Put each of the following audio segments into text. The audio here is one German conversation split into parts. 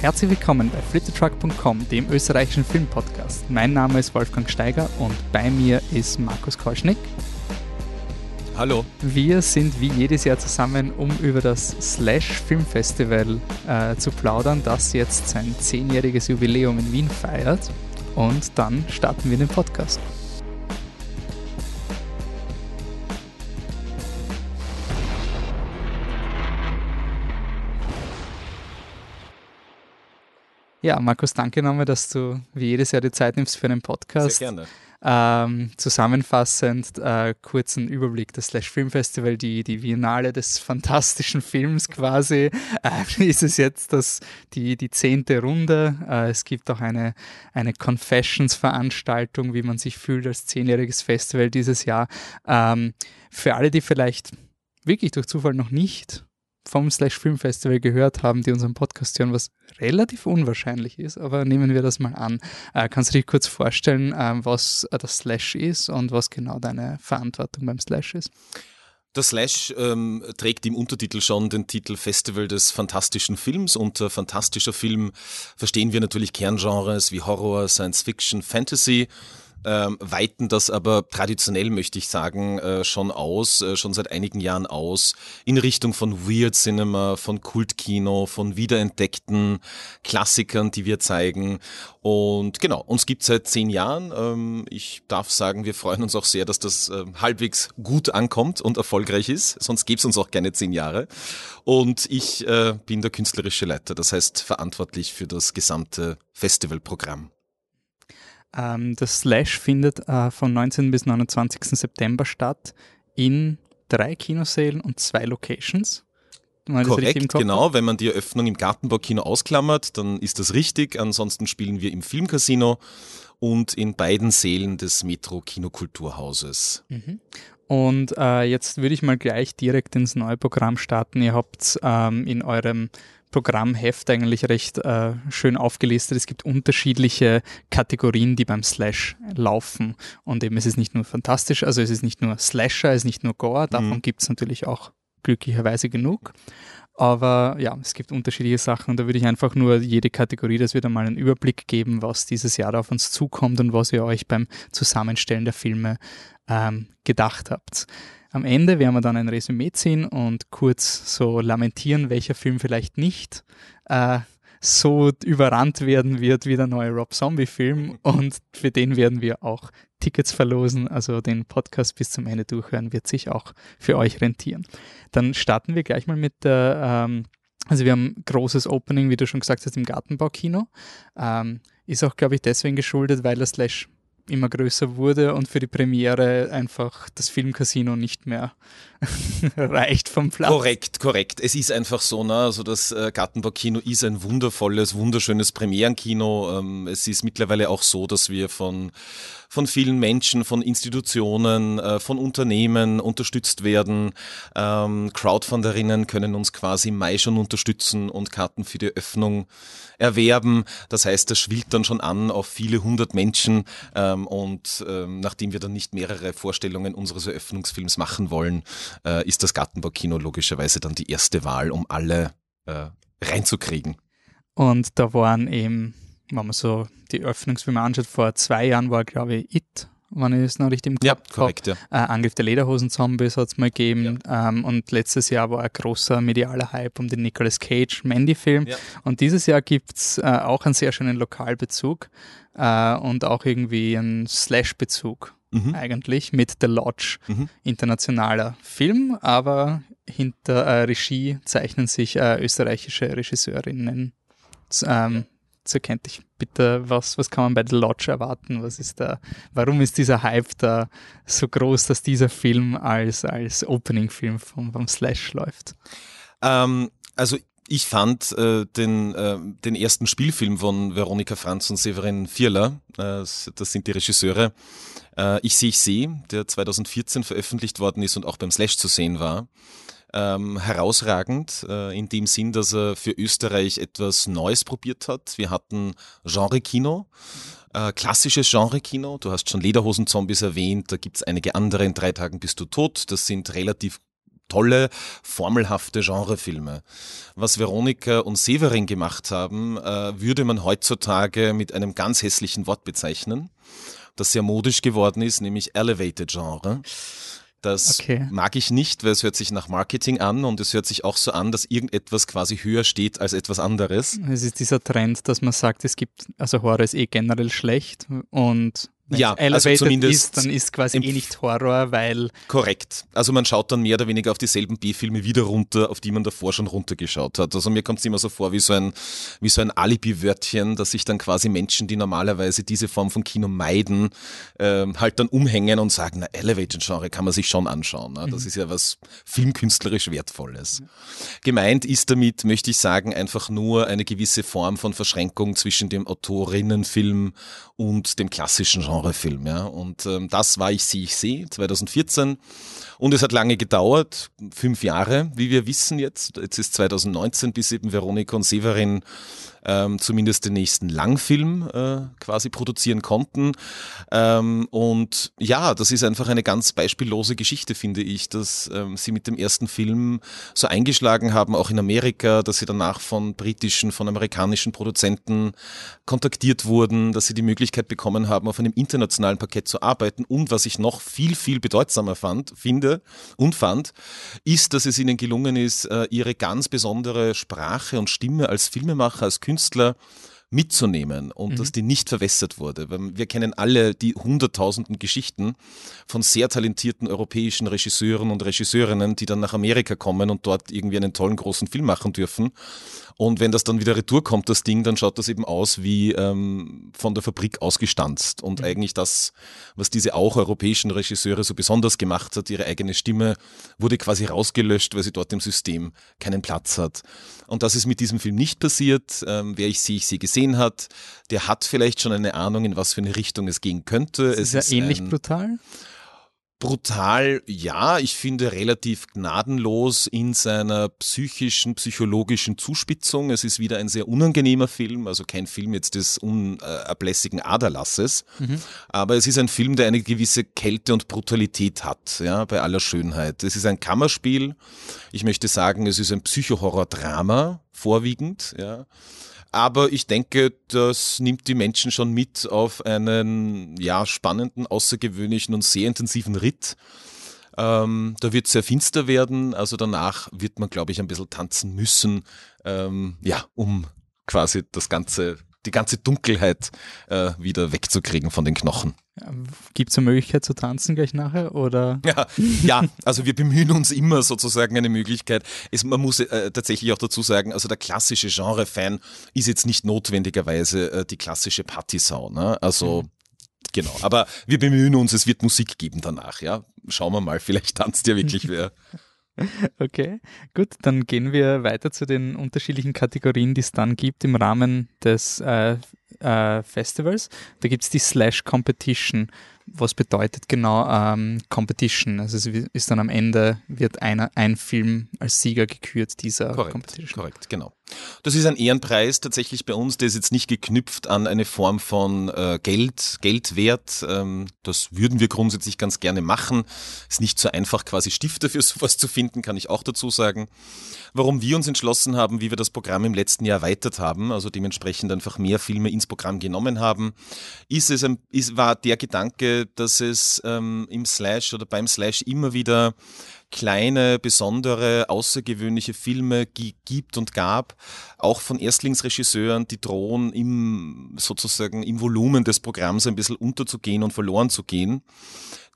Herzlich willkommen bei flittertruck.com, dem österreichischen Filmpodcast. Mein Name ist Wolfgang Steiger und bei mir ist Markus Korschnick. Hallo. Wir sind wie jedes Jahr zusammen, um über das Slash Filmfestival äh, zu plaudern, das jetzt sein zehnjähriges Jubiläum in Wien feiert. Und dann starten wir den Podcast. Ja, Markus, danke nochmal, dass du wie jedes Jahr die Zeit nimmst für einen Podcast. Sehr gerne. Ähm, zusammenfassend, äh, kurzen Überblick des Slash Film Festival, die, die Biennale des fantastischen Films quasi, äh, ist es jetzt das, die, die zehnte Runde. Äh, es gibt auch eine, eine Confessions-Veranstaltung, wie man sich fühlt als zehnjähriges Festival dieses Jahr. Ähm, für alle, die vielleicht wirklich durch Zufall noch nicht vom Slash Film Festival gehört haben, die unseren Podcast hören, was relativ unwahrscheinlich ist, aber nehmen wir das mal an. Äh, kannst du dich kurz vorstellen, äh, was das Slash ist und was genau deine Verantwortung beim Slash ist? Der Slash ähm, trägt im Untertitel schon den Titel Festival des fantastischen Films. Unter fantastischer Film verstehen wir natürlich Kerngenres wie Horror, Science Fiction, Fantasy ähm, weiten das aber traditionell, möchte ich sagen, äh, schon aus, äh, schon seit einigen Jahren aus, in Richtung von Weird Cinema, von Kultkino, von wiederentdeckten Klassikern, die wir zeigen. Und genau, uns gibt seit zehn Jahren. Ähm, ich darf sagen, wir freuen uns auch sehr, dass das äh, halbwegs gut ankommt und erfolgreich ist. Sonst gäbe es uns auch keine zehn Jahre. Und ich äh, bin der künstlerische Leiter, das heißt verantwortlich für das gesamte Festivalprogramm. Ähm, das Slash findet äh, von 19. bis 29. September statt in drei Kinosälen und zwei Locations. Korrekt, genau. Wenn man die Eröffnung im Gartenbaukino ausklammert, dann ist das richtig. Ansonsten spielen wir im Filmcasino und in beiden Sälen des Metro Kinokulturhauses. Mhm. Und äh, jetzt würde ich mal gleich direkt ins neue Programm starten. Ihr habt ähm, in eurem Programmheft eigentlich recht äh, schön aufgelistet. Es gibt unterschiedliche Kategorien, die beim Slash laufen. Und eben es ist nicht nur fantastisch, also es ist nicht nur Slasher, es ist nicht nur Gore, davon mhm. gibt es natürlich auch glücklicherweise genug. Aber ja, es gibt unterschiedliche Sachen. Da würde ich einfach nur jede Kategorie, dass wir da mal einen Überblick geben, was dieses Jahr auf uns zukommt und was ihr euch beim Zusammenstellen der Filme ähm, gedacht habt. Am Ende werden wir dann ein Resümee ziehen und kurz so lamentieren, welcher Film vielleicht nicht äh, so überrannt werden wird wie der neue Rob Zombie-Film. Und für den werden wir auch Tickets verlosen. Also den Podcast bis zum Ende durchhören wird sich auch für euch rentieren. Dann starten wir gleich mal mit der. Ähm, also wir haben großes Opening, wie du schon gesagt hast, im Gartenbaukino. Ähm, ist auch, glaube ich, deswegen geschuldet, weil das Slash immer größer wurde und für die Premiere einfach das Filmcasino nicht mehr reicht vom Platz. Korrekt, korrekt. Es ist einfach so, ne? also das äh, Gartenbaukino ist ein wundervolles, wunderschönes Premierenkino. Ähm, es ist mittlerweile auch so, dass wir von von vielen Menschen, von Institutionen, äh, von Unternehmen unterstützt werden. Ähm, Crowdfunderinnen können uns quasi im Mai schon unterstützen und Karten für die Öffnung erwerben. Das heißt, das schwillt dann schon an auf viele hundert Menschen ähm, und ähm, nachdem wir dann nicht mehrere Vorstellungen unseres Eröffnungsfilms machen wollen, äh, ist das Gartenbaukino logischerweise dann die erste Wahl, um alle äh, reinzukriegen. Und da waren eben wenn man so die Öffnungsfilme anschaut, vor zwei Jahren war, glaube ich, It, wenn ich es noch richtig im Kopf ja, korrekt, habe. Ja. Äh, Angriff der Lederhosen-Zombies hat es mal gegeben. Ja. Ähm, und letztes Jahr war ein großer medialer Hype um den Nicolas Cage Mandy-Film. Ja. Und dieses Jahr gibt es äh, auch einen sehr schönen Lokalbezug äh, und auch irgendwie einen Slash-Bezug. Mhm. Eigentlich mit The Lodge, mhm. internationaler Film, aber hinter äh, Regie zeichnen sich äh, österreichische Regisseurinnen ähm, so kennt ich bitte, was, was kann man bei The Lodge erwarten? Was ist da, warum ist dieser Hype da so groß, dass dieser Film als, als Opening-Film vom, vom Slash läuft? Ähm, also ich fand äh, den, äh, den ersten Spielfilm von Veronika Franz und Severin Vierler, äh, das sind die Regisseure, äh, Ich sehe, ich sehe, der 2014 veröffentlicht worden ist und auch beim Slash zu sehen war, ähm, herausragend äh, in dem Sinn, dass er für Österreich etwas Neues probiert hat. Wir hatten Genre-Kino, äh, klassisches Genre-Kino. Du hast schon Lederhosen-Zombies erwähnt, da gibt's einige andere. In drei Tagen bist du tot. Das sind relativ tolle, formelhafte Genrefilme. Was Veronika und Severin gemacht haben, äh, würde man heutzutage mit einem ganz hässlichen Wort bezeichnen, das sehr modisch geworden ist, nämlich Elevated Genre. Das okay. mag ich nicht, weil es hört sich nach Marketing an und es hört sich auch so an, dass irgendetwas quasi höher steht als etwas anderes. Es ist dieser Trend, dass man sagt, es gibt, also Horror ist eh generell schlecht und ja, also zumindest ist, dann ist quasi eh nicht Horror, weil. Korrekt. Also man schaut dann mehr oder weniger auf dieselben B-Filme wieder runter, auf die man davor schon runtergeschaut hat. Also mir kommt es immer so vor wie so ein, wie so ein Alibi-Wörtchen, dass sich dann quasi Menschen, die normalerweise diese Form von Kino meiden, äh, halt dann umhängen und sagen, na, Elevated-Genre kann man sich schon anschauen. Ne? Das mhm. ist ja was filmkünstlerisch Wertvolles. Mhm. Gemeint ist damit, möchte ich sagen, einfach nur eine gewisse Form von Verschränkung zwischen dem Autorinnenfilm und dem klassischen Genrefilm. Ja. Und ähm, das war Ich sehe, ich sehe 2014. Und es hat lange gedauert, fünf Jahre, wie wir wissen jetzt. Jetzt ist 2019, bis eben Veronika und Severin ähm, zumindest den nächsten Langfilm äh, quasi produzieren konnten. Ähm, und ja, das ist einfach eine ganz beispiellose Geschichte, finde ich, dass ähm, sie mit dem ersten Film so eingeschlagen haben, auch in Amerika, dass sie danach von britischen, von amerikanischen Produzenten kontaktiert wurden, dass sie die Möglichkeit bekommen haben, auf einem internationalen Parkett zu arbeiten. Und was ich noch viel, viel bedeutsamer fand, finde und fand, ist, dass es ihnen gelungen ist, äh, ihre ganz besondere Sprache und Stimme als Filmemacher, als Künstler Künstler mitzunehmen und mhm. dass die nicht verwässert wurde. Wir kennen alle die hunderttausenden Geschichten von sehr talentierten europäischen Regisseuren und Regisseurinnen, die dann nach Amerika kommen und dort irgendwie einen tollen großen Film machen dürfen und wenn das dann wieder retour kommt, das Ding, dann schaut das eben aus wie ähm, von der Fabrik ausgestanzt. Und mhm. eigentlich das, was diese auch europäischen Regisseure so besonders gemacht hat, ihre eigene Stimme wurde quasi rausgelöscht, weil sie dort im System keinen Platz hat. Und das ist mit diesem Film nicht passiert. Ähm, wer ich sie, ich sie gesehen hat, der hat vielleicht schon eine Ahnung, in was für eine Richtung es gehen könnte. Ist es ist ja ähnlich brutal. Brutal, ja, ich finde relativ gnadenlos in seiner psychischen, psychologischen Zuspitzung. Es ist wieder ein sehr unangenehmer Film, also kein Film jetzt des unablässigen Aderlasses, mhm. aber es ist ein Film, der eine gewisse Kälte und Brutalität hat, ja, bei aller Schönheit. Es ist ein Kammerspiel. Ich möchte sagen, es ist ein Psychohorror-Drama vorwiegend, ja. Aber ich denke, das nimmt die Menschen schon mit auf einen ja, spannenden, außergewöhnlichen und sehr intensiven Ritt. Ähm, da wird es sehr finster werden, also danach wird man, glaube ich, ein bisschen tanzen müssen, ähm, ja, um quasi das ganze die ganze Dunkelheit äh, wieder wegzukriegen von den Knochen. Gibt es eine Möglichkeit zu tanzen gleich nachher? Oder? Ja, ja, also wir bemühen uns immer sozusagen eine Möglichkeit. Es, man muss äh, tatsächlich auch dazu sagen, also der klassische Genre-Fan ist jetzt nicht notwendigerweise äh, die klassische Partysau. Ne? Also mhm. Genau, aber wir bemühen uns, es wird Musik geben danach, ja. Schauen wir mal, vielleicht tanzt ja wirklich wer. Okay, gut, dann gehen wir weiter zu den unterschiedlichen Kategorien, die es dann gibt im Rahmen des äh, äh, Festivals. Da gibt es die Slash Competition was bedeutet genau ähm, Competition? Also es ist dann am Ende, wird einer, ein Film als Sieger gekürt dieser korrekt, Competition. Korrekt, genau. Das ist ein Ehrenpreis tatsächlich bei uns, der ist jetzt nicht geknüpft an eine Form von äh, Geld, Geldwert. Ähm, das würden wir grundsätzlich ganz gerne machen. Ist nicht so einfach, quasi Stifter für sowas zu finden, kann ich auch dazu sagen. Warum wir uns entschlossen haben, wie wir das Programm im letzten Jahr erweitert haben, also dementsprechend einfach mehr Filme ins Programm genommen haben, ist es, ein, ist, war der Gedanke, dass es ähm, im Slash oder beim Slash immer wieder kleine, besondere, außergewöhnliche Filme gibt und gab, auch von Erstlingsregisseuren, die drohen im sozusagen im Volumen des Programms ein bisschen unterzugehen und verloren zu gehen,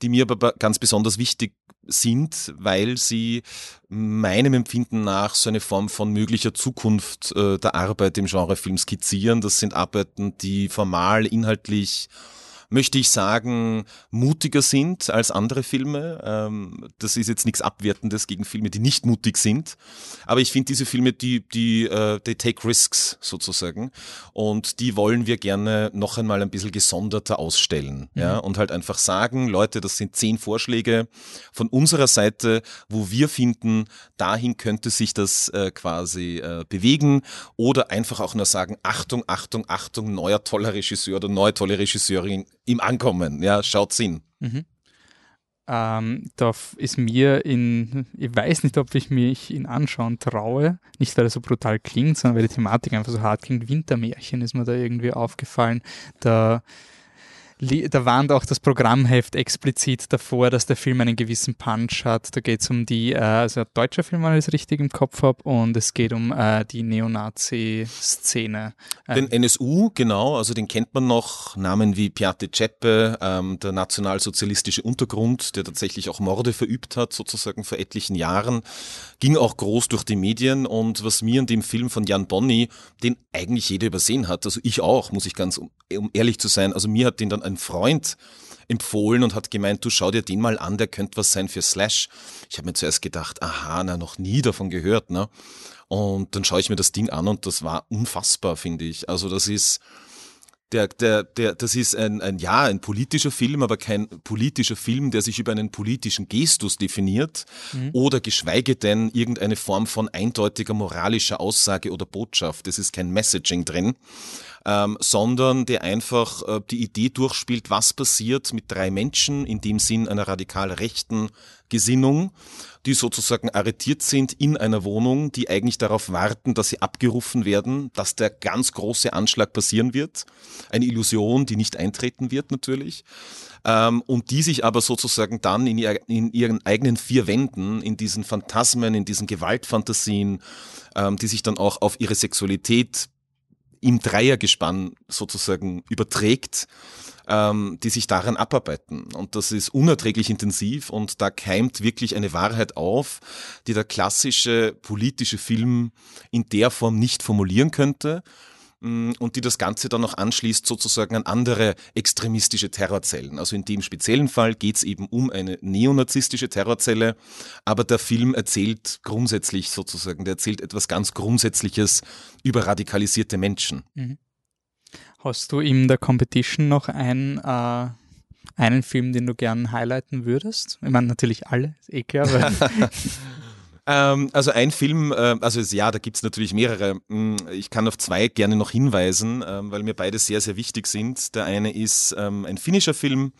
die mir aber ganz besonders wichtig sind, weil sie meinem Empfinden nach so eine Form von möglicher Zukunft äh, der Arbeit im Genrefilm skizzieren. Das sind Arbeiten, die formal, inhaltlich möchte ich sagen, mutiger sind als andere Filme. Ähm, das ist jetzt nichts Abwertendes gegen Filme, die nicht mutig sind. Aber ich finde diese Filme, die, die, äh, they take risks sozusagen. Und die wollen wir gerne noch einmal ein bisschen gesonderter ausstellen. Mhm. Ja, und halt einfach sagen, Leute, das sind zehn Vorschläge von unserer Seite, wo wir finden, dahin könnte sich das äh, quasi äh, bewegen. Oder einfach auch nur sagen, Achtung, Achtung, Achtung, neuer toller Regisseur oder neue tolle Regisseurin im Ankommen. Ja, schaut's hin. Mhm. ähm, da ist mir in, ich weiß nicht, ob ich mich ihn anschauen traue, nicht weil er so brutal klingt, sondern weil die Thematik einfach so hart klingt. Wintermärchen ist mir da irgendwie aufgefallen. Da da warnt auch das Programmheft explizit davor, dass der Film einen gewissen Punch hat. Da geht es um die, äh, also deutscher Film, wenn ich es richtig im Kopf habe, und es geht um äh, die Neonazi-Szene. Den NSU, genau, also den kennt man noch, Namen wie Piate Ceppe, ähm, der nationalsozialistische Untergrund, der tatsächlich auch Morde verübt hat, sozusagen vor etlichen Jahren, ging auch groß durch die Medien und was mir in dem Film von Jan Bonny, den eigentlich jeder übersehen hat, also ich auch, muss ich ganz, um ehrlich zu sein, also mir hat den dann ein Freund empfohlen und hat gemeint, du schau dir den mal an, der könnte was sein für Slash. Ich habe mir zuerst gedacht, aha, na, noch nie davon gehört, ne? Und dann schaue ich mir das Ding an und das war unfassbar, finde ich. Also das ist, der, der, der, das ist ein, ein, ja, ein politischer Film, aber kein politischer Film, der sich über einen politischen Gestus definiert mhm. oder geschweige denn irgendeine Form von eindeutiger moralischer Aussage oder Botschaft. Es ist kein Messaging drin, ähm, sondern der einfach äh, die Idee durchspielt, was passiert mit drei Menschen, in dem Sinn einer radikal rechten Gesinnung, die sozusagen arretiert sind in einer Wohnung, die eigentlich darauf warten, dass sie abgerufen werden, dass der ganz große Anschlag passieren wird. Eine Illusion, die nicht eintreten wird natürlich. Ähm, und die sich aber sozusagen dann in, ihr, in ihren eigenen vier Wänden, in diesen Phantasmen, in diesen Gewaltfantasien, ähm, die sich dann auch auf ihre Sexualität im Dreiergespann sozusagen überträgt, ähm, die sich daran abarbeiten. Und das ist unerträglich intensiv und da keimt wirklich eine Wahrheit auf, die der klassische politische Film in der Form nicht formulieren könnte und die das Ganze dann noch anschließt sozusagen an andere extremistische Terrorzellen. Also in dem speziellen Fall geht es eben um eine neonazistische Terrorzelle, aber der Film erzählt grundsätzlich sozusagen, der erzählt etwas ganz Grundsätzliches über radikalisierte Menschen. Mhm. Hast du in der Competition noch ein äh einen Film, den du gern highlighten würdest? Ich meine, natürlich alle, ist eh klar. Ähm, also ein Film, äh, also ja, da gibt's natürlich mehrere. Mm, ich kann auf zwei gerne noch hinweisen, ähm, weil mir beide sehr, sehr wichtig sind. Der eine ist ähm, ein finnischer Film,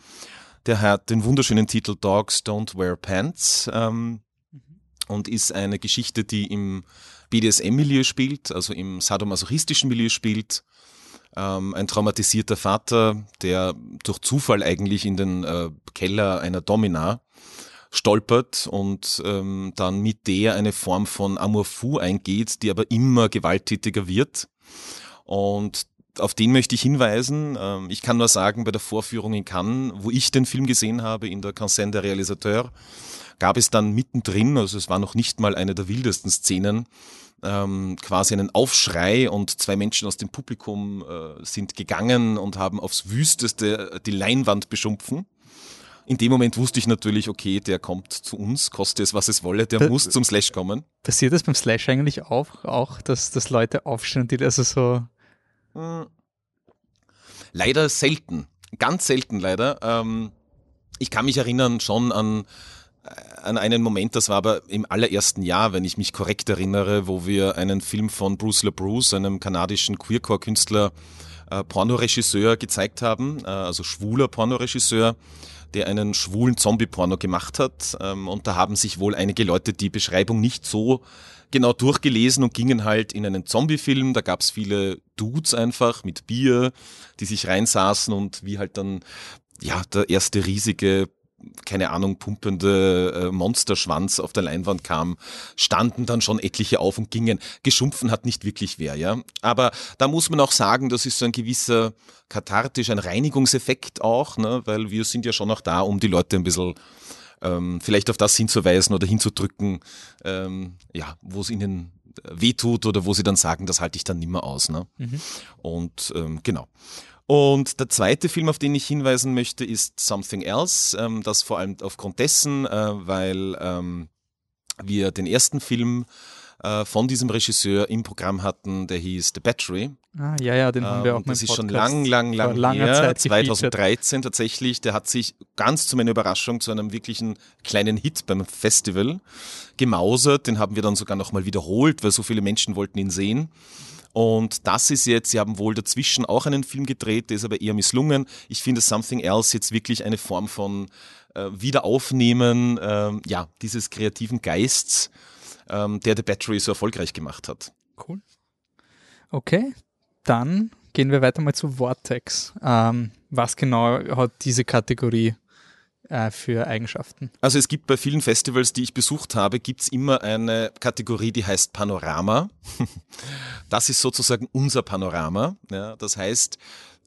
der hat den wunderschönen Titel Dogs Don't Wear Pants ähm, mhm. und ist eine Geschichte, die im BDSM-Milieu spielt, also im sadomasochistischen Milieu spielt. Ähm, ein traumatisierter Vater, der durch Zufall eigentlich in den äh, Keller einer Domina stolpert und ähm, dann mit der eine Form von Amour fou eingeht, die aber immer gewalttätiger wird. Und auf den möchte ich hinweisen. Ähm, ich kann nur sagen, bei der Vorführung in Cannes, wo ich den Film gesehen habe, in der Cansen der Realisateur, gab es dann mittendrin, also es war noch nicht mal eine der wildesten Szenen, ähm, quasi einen Aufschrei und zwei Menschen aus dem Publikum äh, sind gegangen und haben aufs Wüsteste die Leinwand beschumpfen. In dem Moment wusste ich natürlich, okay, der kommt zu uns, koste es, was es wolle, der da, muss zum Slash kommen. Passiert das beim Slash eigentlich auch, auch dass, dass Leute aufstehen, die also so. Hm. Leider selten. Ganz selten leider. Ähm, ich kann mich erinnern schon an, äh, an einen Moment, das war aber im allerersten Jahr, wenn ich mich korrekt erinnere, wo wir einen Film von Bruce LeBruce, einem kanadischen Queercore-Künstler, äh, Pornoregisseur gezeigt haben, äh, also schwuler Pornoregisseur, der einen schwulen Zombie-Porno gemacht hat. Ähm, und da haben sich wohl einige Leute die Beschreibung nicht so genau durchgelesen und gingen halt in einen Zombie-Film. Da gab es viele Dudes einfach mit Bier, die sich reinsaßen und wie halt dann ja der erste riesige keine Ahnung, pumpende äh, Monsterschwanz auf der Leinwand kam, standen dann schon etliche auf und gingen. Geschumpfen hat nicht wirklich wer, ja. Aber da muss man auch sagen, das ist so ein gewisser kathartisch, ein Reinigungseffekt auch, ne? weil wir sind ja schon auch da, um die Leute ein bisschen ähm, vielleicht auf das hinzuweisen oder hinzudrücken, ähm, ja, wo es ihnen wehtut oder wo sie dann sagen, das halte ich dann nimmer aus. Ne? Mhm. Und ähm, genau. Und der zweite Film, auf den ich hinweisen möchte, ist Something Else. Ähm, das vor allem aufgrund dessen, äh, weil ähm, wir den ersten Film äh, von diesem Regisseur im Programm hatten, der hieß The Battery. Ah, ja, ja, den haben wir ähm, auch mal Das ist schon lang, lang, lang her, Zeit 2013 tatsächlich. Der hat sich ganz zu meiner Überraschung zu einem wirklichen kleinen Hit beim Festival gemausert. Den haben wir dann sogar nochmal wiederholt, weil so viele Menschen wollten ihn sehen. Und das ist jetzt, sie haben wohl dazwischen auch einen Film gedreht, der ist aber eher misslungen. Ich finde Something Else jetzt wirklich eine Form von äh, Wiederaufnehmen äh, ja, dieses kreativen Geists, ähm, der The Battery so erfolgreich gemacht hat. Cool. Okay, dann gehen wir weiter mal zu Vortex. Ähm, was genau hat diese Kategorie für Eigenschaften? Also es gibt bei vielen Festivals, die ich besucht habe, gibt es immer eine Kategorie, die heißt Panorama. Das ist sozusagen unser Panorama. Ja, das heißt,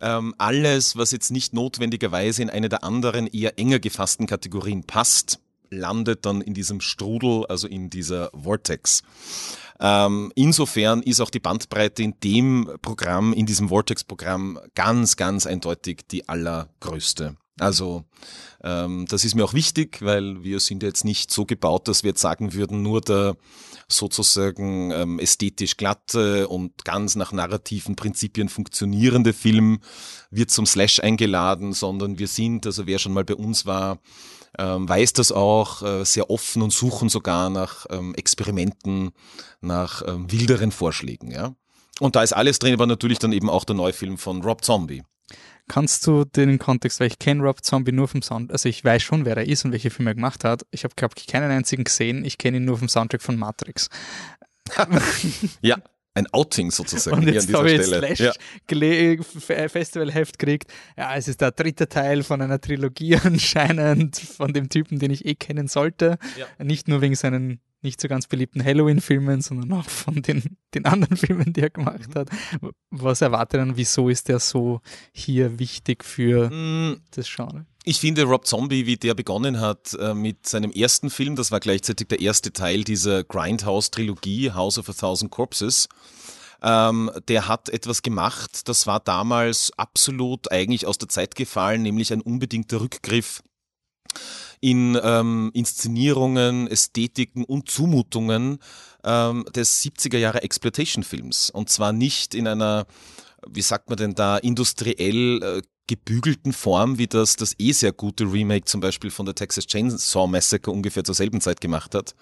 ähm, alles, was jetzt nicht notwendigerweise in eine der anderen eher enger gefassten Kategorien passt, landet dann in diesem Strudel, also in dieser Vortex. Ähm, insofern ist auch die Bandbreite in dem Programm, in diesem Vortex-Programm ganz, ganz eindeutig die allergrößte. Also ähm, das ist mir auch wichtig, weil wir sind jetzt nicht so gebaut, dass wir jetzt sagen würden, nur der sozusagen ähm, ästhetisch glatte und ganz nach narrativen Prinzipien funktionierende Film wird zum Slash eingeladen, sondern wir sind, also wer schon mal bei uns war, ähm, weiß das auch, äh, sehr offen und suchen sogar nach ähm, Experimenten, nach ähm, wilderen Vorschlägen. Ja? Und da ist alles drin, aber natürlich dann eben auch der Neufilm von Rob Zombie. Kannst du den Kontext, weil ich kenne Rob Zombie nur vom Sound, also ich weiß schon, wer er ist und welche Filme er gemacht hat. Ich habe, glaube ich, keinen einzigen gesehen. Ich kenne ihn nur vom Soundtrack von Matrix. ja, ein Outing sozusagen. Und jetzt habe ich Slash ja. Festivalheft gekriegt. Ja, es ist der dritte Teil von einer Trilogie anscheinend von dem Typen, den ich eh kennen sollte. Ja. Nicht nur wegen seinen nicht so ganz beliebten Halloween-Filmen, sondern auch von den, den anderen Filmen, die er gemacht mhm. hat. Was erwartet er und wieso ist der so hier wichtig für mm. das Genre? Ich finde Rob Zombie, wie der begonnen hat äh, mit seinem ersten Film, das war gleichzeitig der erste Teil dieser Grindhouse-Trilogie, House of a Thousand Corpses, ähm, der hat etwas gemacht, das war damals absolut eigentlich aus der Zeit gefallen, nämlich ein unbedingter Rückgriff in ähm, Inszenierungen, Ästhetiken und Zumutungen ähm, des 70er Jahre Exploitation-Films. Und zwar nicht in einer wie sagt man denn da, industriell äh, gebügelten Form, wie das das eh sehr gute Remake zum Beispiel von der Texas Chainsaw Massacre ungefähr zur selben Zeit gemacht hat,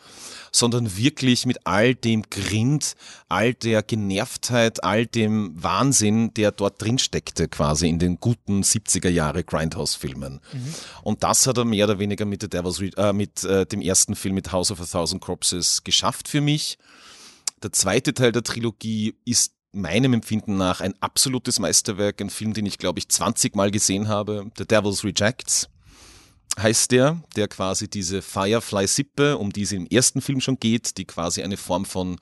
sondern wirklich mit all dem Grind, all der Genervtheit, all dem Wahnsinn, der dort drin steckte quasi in den guten 70er Jahre Grindhouse-Filmen. Mhm. Und das hat er mehr oder weniger mit, äh, mit äh, dem ersten Film mit House of a Thousand Corpses geschafft für mich. Der zweite Teil der Trilogie ist meinem Empfinden nach ein absolutes Meisterwerk, ein Film, den ich glaube ich 20 Mal gesehen habe, The Devil's Rejects heißt der, der quasi diese Firefly-Sippe, um die es im ersten Film schon geht, die quasi eine Form von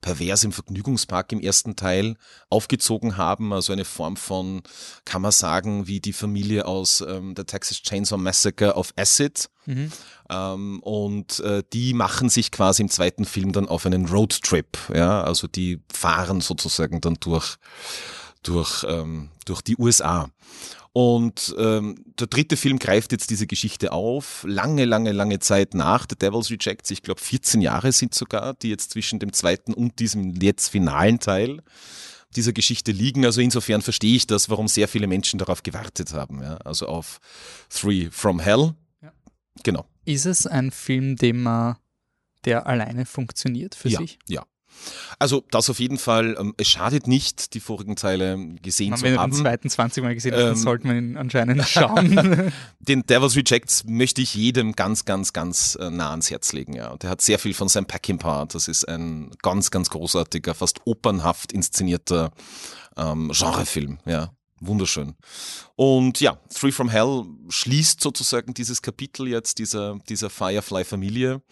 perversem Vergnügungspark im ersten Teil aufgezogen haben, also eine Form von, kann man sagen, wie die Familie aus ähm, der Texas Chainsaw Massacre auf Acid. Mhm. Ähm, und äh, die machen sich quasi im zweiten Film dann auf einen Roadtrip, ja, also die fahren sozusagen dann durch durch, ähm, durch die USA. Und ähm, der dritte Film greift jetzt diese Geschichte auf, lange, lange, lange Zeit nach The Devil's Rejects. Ich glaube, 14 Jahre sind sogar, die jetzt zwischen dem zweiten und diesem jetzt finalen Teil dieser Geschichte liegen. Also insofern verstehe ich das, warum sehr viele Menschen darauf gewartet haben. Ja? Also auf Three from Hell. Ja. Genau. Ist es ein Film, den man, der alleine funktioniert für ja, sich? Ja, also das auf jeden Fall, ähm, es schadet nicht, die vorigen Teile gesehen man, zu wenn haben. Wenn den zweiten 20 Mal gesehen ähm, hat, dann sollte man ihn anscheinend schauen. den Devil's Rejects möchte ich jedem ganz, ganz, ganz äh, nah ans Herz legen. Ja. Und der hat sehr viel von Sam Peckinpah. Das ist ein ganz, ganz großartiger, fast opernhaft inszenierter ähm, Genrefilm. Ja wunderschön. Und ja, Three from Hell schließt sozusagen dieses Kapitel jetzt dieser, dieser Firefly-Familie.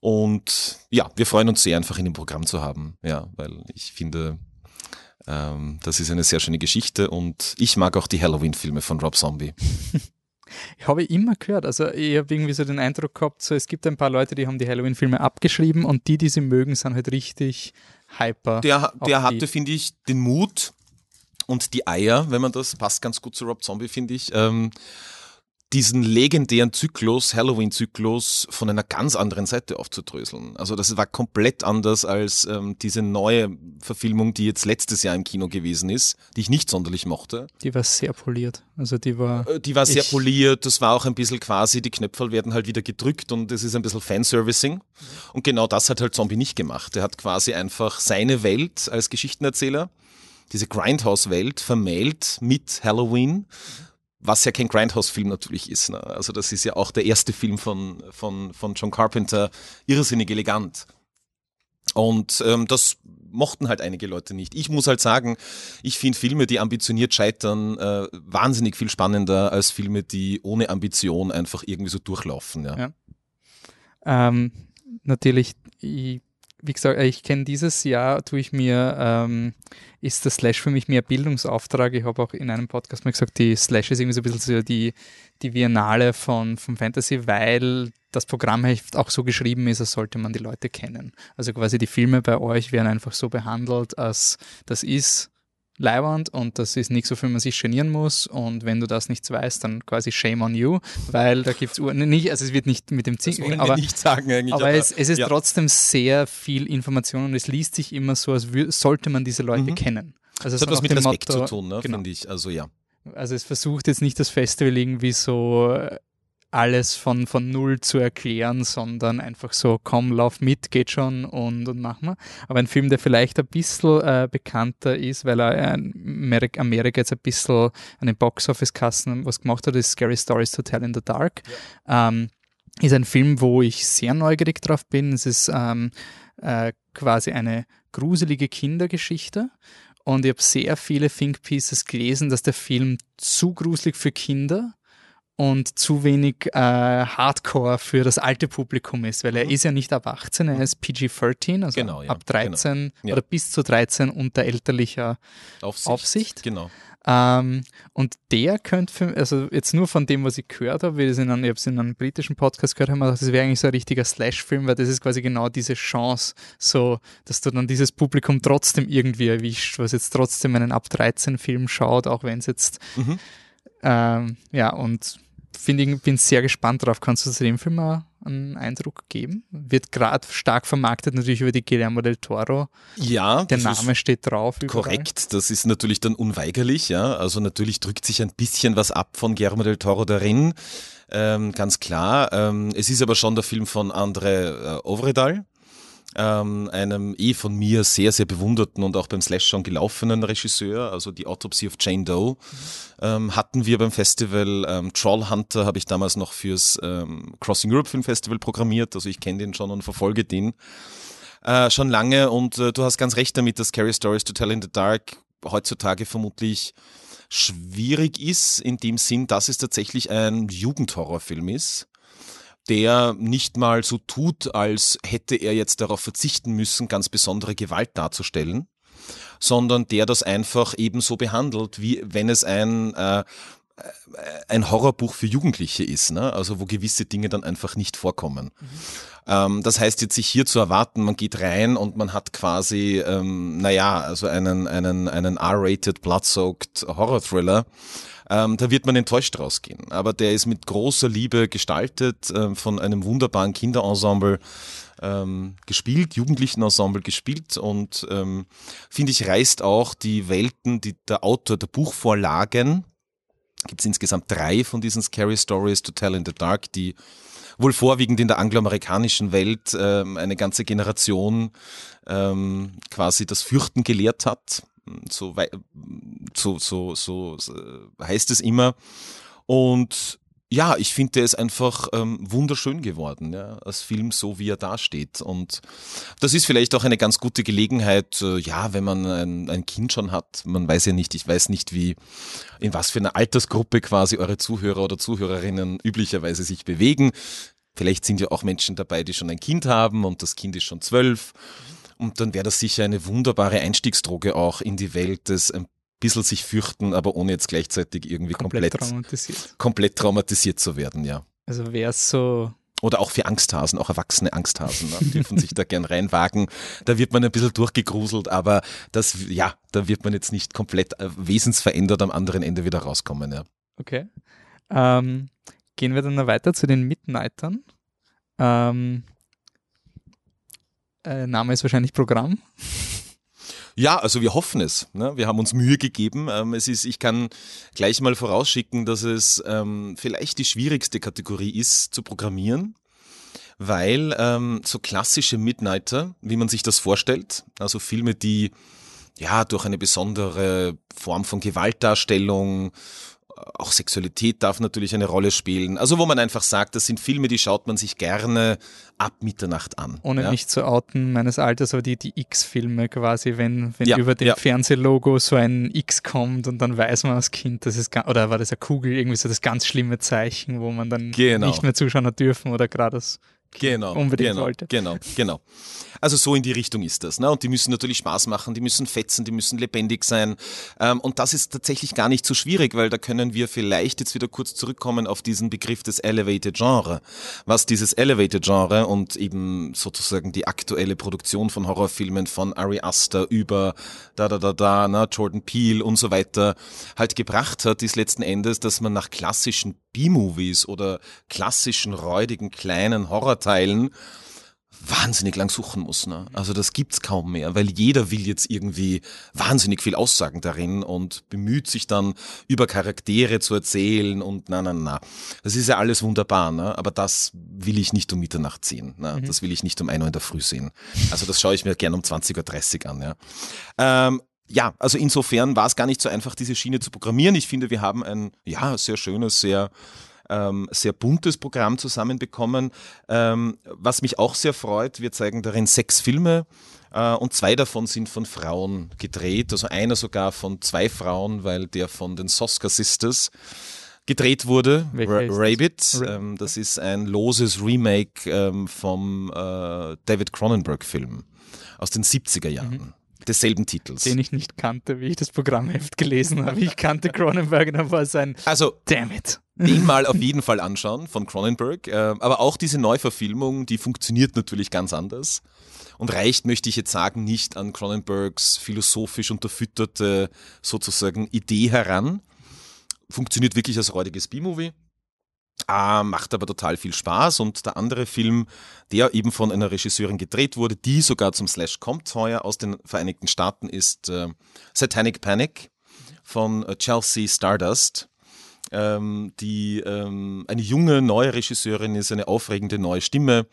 Und ja, wir freuen uns sehr, einfach in dem Programm zu haben. Ja, weil ich finde, ähm, das ist eine sehr schöne Geschichte und ich mag auch die Halloween-Filme von Rob Zombie. Ich habe immer gehört, also ich habe irgendwie so den Eindruck gehabt, so es gibt ein paar Leute, die haben die Halloween-Filme abgeschrieben und die, die sie mögen, sind halt richtig hyper. Der, der hatte, finde ich, den Mut und die Eier, wenn man das, passt ganz gut zu Rob Zombie, finde ich, ähm, diesen legendären Zyklus, Halloween-Zyklus, von einer ganz anderen Seite aufzudröseln. Also das war komplett anders als ähm, diese neue Verfilmung, die jetzt letztes Jahr im Kino gewesen ist, die ich nicht sonderlich mochte. Die war sehr poliert. Also die war. Äh, die war sehr poliert. Das war auch ein bisschen quasi, die Knöpfe werden halt wieder gedrückt und es ist ein bisschen Fanservicing. Und genau das hat halt Zombie nicht gemacht. Er hat quasi einfach seine Welt als Geschichtenerzähler, diese Grindhouse-Welt vermählt mit Halloween was ja kein Grindhouse-Film natürlich ist. Ne? Also das ist ja auch der erste Film von, von, von John Carpenter, irrsinnig elegant. Und ähm, das mochten halt einige Leute nicht. Ich muss halt sagen, ich finde Filme, die ambitioniert scheitern, äh, wahnsinnig viel spannender als Filme, die ohne Ambition einfach irgendwie so durchlaufen. Ja. ja. Ähm, natürlich, ich wie gesagt, ich kenne dieses Jahr, tue ich mir, ähm, ist der Slash für mich mehr Bildungsauftrag. Ich habe auch in einem Podcast mal gesagt, die Slash ist irgendwie so ein bisschen so die, die Biennale von, von Fantasy, weil das Programmheft auch so geschrieben ist, als sollte man die Leute kennen. Also quasi die Filme bei euch werden einfach so behandelt, als das ist leiwand und das ist nicht so viel, man sich genieren muss und wenn du das nicht weißt, dann quasi shame on you, weil da gibt es nicht, also es wird nicht mit dem Zing, aber, nicht sagen eigentlich, aber, aber es, es, ist ja. trotzdem sehr viel Information und es liest sich immer so, als sollte man diese Leute mhm. kennen. Also das hat was mit Respekt Motto, zu tun, ne, genau. finde ich, also ja. Also es versucht jetzt nicht das Festival irgendwie so alles von, von Null zu erklären, sondern einfach so, komm, lauf mit, geht schon und, und mach mal. Aber ein Film, der vielleicht ein bisschen äh, bekannter ist, weil er in Amerika, jetzt ein bisschen an den Box-Office-Kassen was gemacht hat, ist Scary Stories to Tell in the Dark. Ja. Ähm, ist ein Film, wo ich sehr neugierig drauf bin. Es ist ähm, äh, quasi eine gruselige Kindergeschichte. Und ich habe sehr viele Think Pieces gelesen, dass der Film zu gruselig für Kinder und zu wenig äh, Hardcore für das alte Publikum ist, weil er mhm. ist ja nicht ab 18, er ist PG-13, also genau, ja, ab 13 genau. ja. oder bis zu 13 unter elterlicher Aufsicht. Aufsicht. Genau. Ähm, und der könnte, für, also jetzt nur von dem, was ich gehört habe, ich habe es in einem britischen Podcast gehört, habe das wäre eigentlich so ein richtiger Slash-Film, weil das ist quasi genau diese Chance, so, dass du dann dieses Publikum trotzdem irgendwie erwischt, was jetzt trotzdem einen ab 13 Film schaut, auch wenn es jetzt, mhm. ähm, ja, und ich, bin sehr gespannt drauf. Kannst du zu dem Film mal einen Eindruck geben? Wird gerade stark vermarktet natürlich über die Guillermo del Toro. Ja. Der Name steht drauf. Überall. Korrekt, das ist natürlich dann unweigerlich, ja. Also natürlich drückt sich ein bisschen was ab von Guillermo del Toro darin. Ähm, ganz klar. Ähm, es ist aber schon der Film von André äh, Ovredal ähm, einem eh von mir sehr, sehr bewunderten und auch beim Slash schon gelaufenen Regisseur, also die Autopsy of Jane Doe, mhm. ähm, hatten wir beim Festival. Ähm, Trollhunter habe ich damals noch fürs ähm, Crossing Europe Film Festival programmiert, also ich kenne den schon und verfolge den äh, schon lange und äh, du hast ganz recht damit, dass Scary Stories to Tell in the Dark heutzutage vermutlich schwierig ist, in dem Sinn, dass es tatsächlich ein Jugendhorrorfilm ist der nicht mal so tut, als hätte er jetzt darauf verzichten müssen, ganz besondere Gewalt darzustellen, sondern der das einfach ebenso behandelt, wie wenn es ein äh, ein Horrorbuch für Jugendliche ist, ne? also wo gewisse Dinge dann einfach nicht vorkommen. Mhm. Ähm, das heißt jetzt sich hier zu erwarten, man geht rein und man hat quasi, ähm, naja, also einen, einen, einen R-rated, blood-soaked Horror-Thriller, ähm, da wird man enttäuscht rausgehen. Aber der ist mit großer Liebe gestaltet, äh, von einem wunderbaren Kinderensemble ähm, gespielt, Jugendlichenensemble gespielt und ähm, finde ich reißt auch die Welten, die der Autor der Buchvorlagen, gibt es insgesamt drei von diesen Scary Stories to Tell in the Dark, die wohl vorwiegend in der angloamerikanischen Welt ähm, eine ganze Generation ähm, quasi das Fürchten gelehrt hat so, so, so, so, so heißt es immer. Und ja, ich finde, ist einfach ähm, wunderschön geworden, ja, als Film, so wie er dasteht. Und das ist vielleicht auch eine ganz gute Gelegenheit, äh, ja, wenn man ein, ein Kind schon hat, man weiß ja nicht, ich weiß nicht, wie, in was für einer Altersgruppe quasi eure Zuhörer oder Zuhörerinnen üblicherweise sich bewegen. Vielleicht sind ja auch Menschen dabei, die schon ein Kind haben und das Kind ist schon zwölf. Und dann wäre das sicher eine wunderbare Einstiegsdroge auch in die Welt des ein bisschen sich fürchten, aber ohne jetzt gleichzeitig irgendwie komplett, komplett traumatisiert. komplett traumatisiert zu werden, ja. Also wäre es so oder auch für Angsthasen, auch erwachsene Angsthasen ne, dürfen sich da gern reinwagen. Da wird man ein bisschen durchgegruselt, aber das, ja, da wird man jetzt nicht komplett äh, wesensverändert am anderen Ende wieder rauskommen. Ja. Okay. Ähm, gehen wir dann noch weiter zu den Midnightern. Ähm, äh, Name ist wahrscheinlich Programm. Ja, also wir hoffen es. Ne? Wir haben uns Mühe gegeben. Ähm, es ist, ich kann gleich mal vorausschicken, dass es ähm, vielleicht die schwierigste Kategorie ist zu programmieren, weil ähm, so klassische Midnighter, wie man sich das vorstellt, also Filme, die ja durch eine besondere Form von Gewaltdarstellung auch Sexualität darf natürlich eine Rolle spielen. Also wo man einfach sagt, das sind Filme, die schaut man sich gerne ab Mitternacht an. Ohne ja? mich zu outen meines Alters, aber die, die X-Filme quasi, wenn, wenn Ja, über dem ja. Fernsehlogo so ein X kommt und dann weiß man als Kind, das ist, oder war das eine Kugel, irgendwie so das ganz schlimme Zeichen, wo man dann Genau. nicht mehr zuschauen dürfen oder gerade das Genau, unbedingt genau, wollte. Genau, genau. Also so in die Richtung ist das. Ne? Und die müssen natürlich Spaß machen, die müssen fetzen, die müssen lebendig sein. Ähm, und das ist tatsächlich gar nicht so schwierig, weil da können wir vielleicht jetzt wieder kurz zurückkommen auf diesen Begriff des Elevated Genre. Was dieses Elevated Genre und eben sozusagen die aktuelle Produktion von Horrorfilmen von Ari Aster über da da da da, ne, Jordan Peele und so weiter halt gebracht hat, ist letzten Endes, dass man nach klassischen B-Movies oder klassischen räudigen kleinen Horrorteilen wahnsinnig lang suchen muss. Ne? Also das gibt's kaum mehr, weil jeder will jetzt irgendwie wahnsinnig viel aussagen darin und bemüht sich dann über Charaktere zu erzählen und na na na. Das ist ja alles wunderbar, ne? aber das will ich nicht um Mitternacht sehen. Ne? Das will ich nicht um 1 Uhr in der Früh sehen. Also das schaue ich mir gern um 20.30 Uhr an. Ja? Ähm, ja, also insofern war es gar nicht so einfach, diese Schiene zu programmieren. Ich finde, wir haben ein ja sehr schönes, sehr ähm, sehr buntes Programm zusammenbekommen. Ähm, was mich auch sehr freut, wir zeigen darin sechs Filme äh, und zwei davon sind von Frauen gedreht. Also einer sogar von zwei Frauen, weil der von den Soska Sisters gedreht wurde. Das? Rabbit. Ra- Ähm, das ist ein loses Remake ähm, vom äh, David Cronenberg-Film aus den 70er Jahren. Desselben Titels. den ich nicht kannte, wie ich das Programmheft gelesen habe. Ich kannte Cronenberg dann war es ein Also Damn it. den mal auf jeden Fall anschauen von Cronenberg. Äh, aber auch diese Neuverfilmung, die funktioniert natürlich ganz anders. Und reicht, möchte ich jetzt sagen, nicht an Cronenbergs philosophisch unterfütterte sozusagen Idee heran. Funktioniert wirklich als räudiges B-Movie. Äh, macht aber total viel Spaß. Und der andere Film, der eben von einer Regisseurin gedreht wurde, die sogar zum Slash kommt heuer aus den Vereinigten Staaten, ist äh, Satanic Panic von äh, Chelsea Stardust. Ähm, die ähm, eine junge neue Regisseurin ist, eine aufregende neue Stimme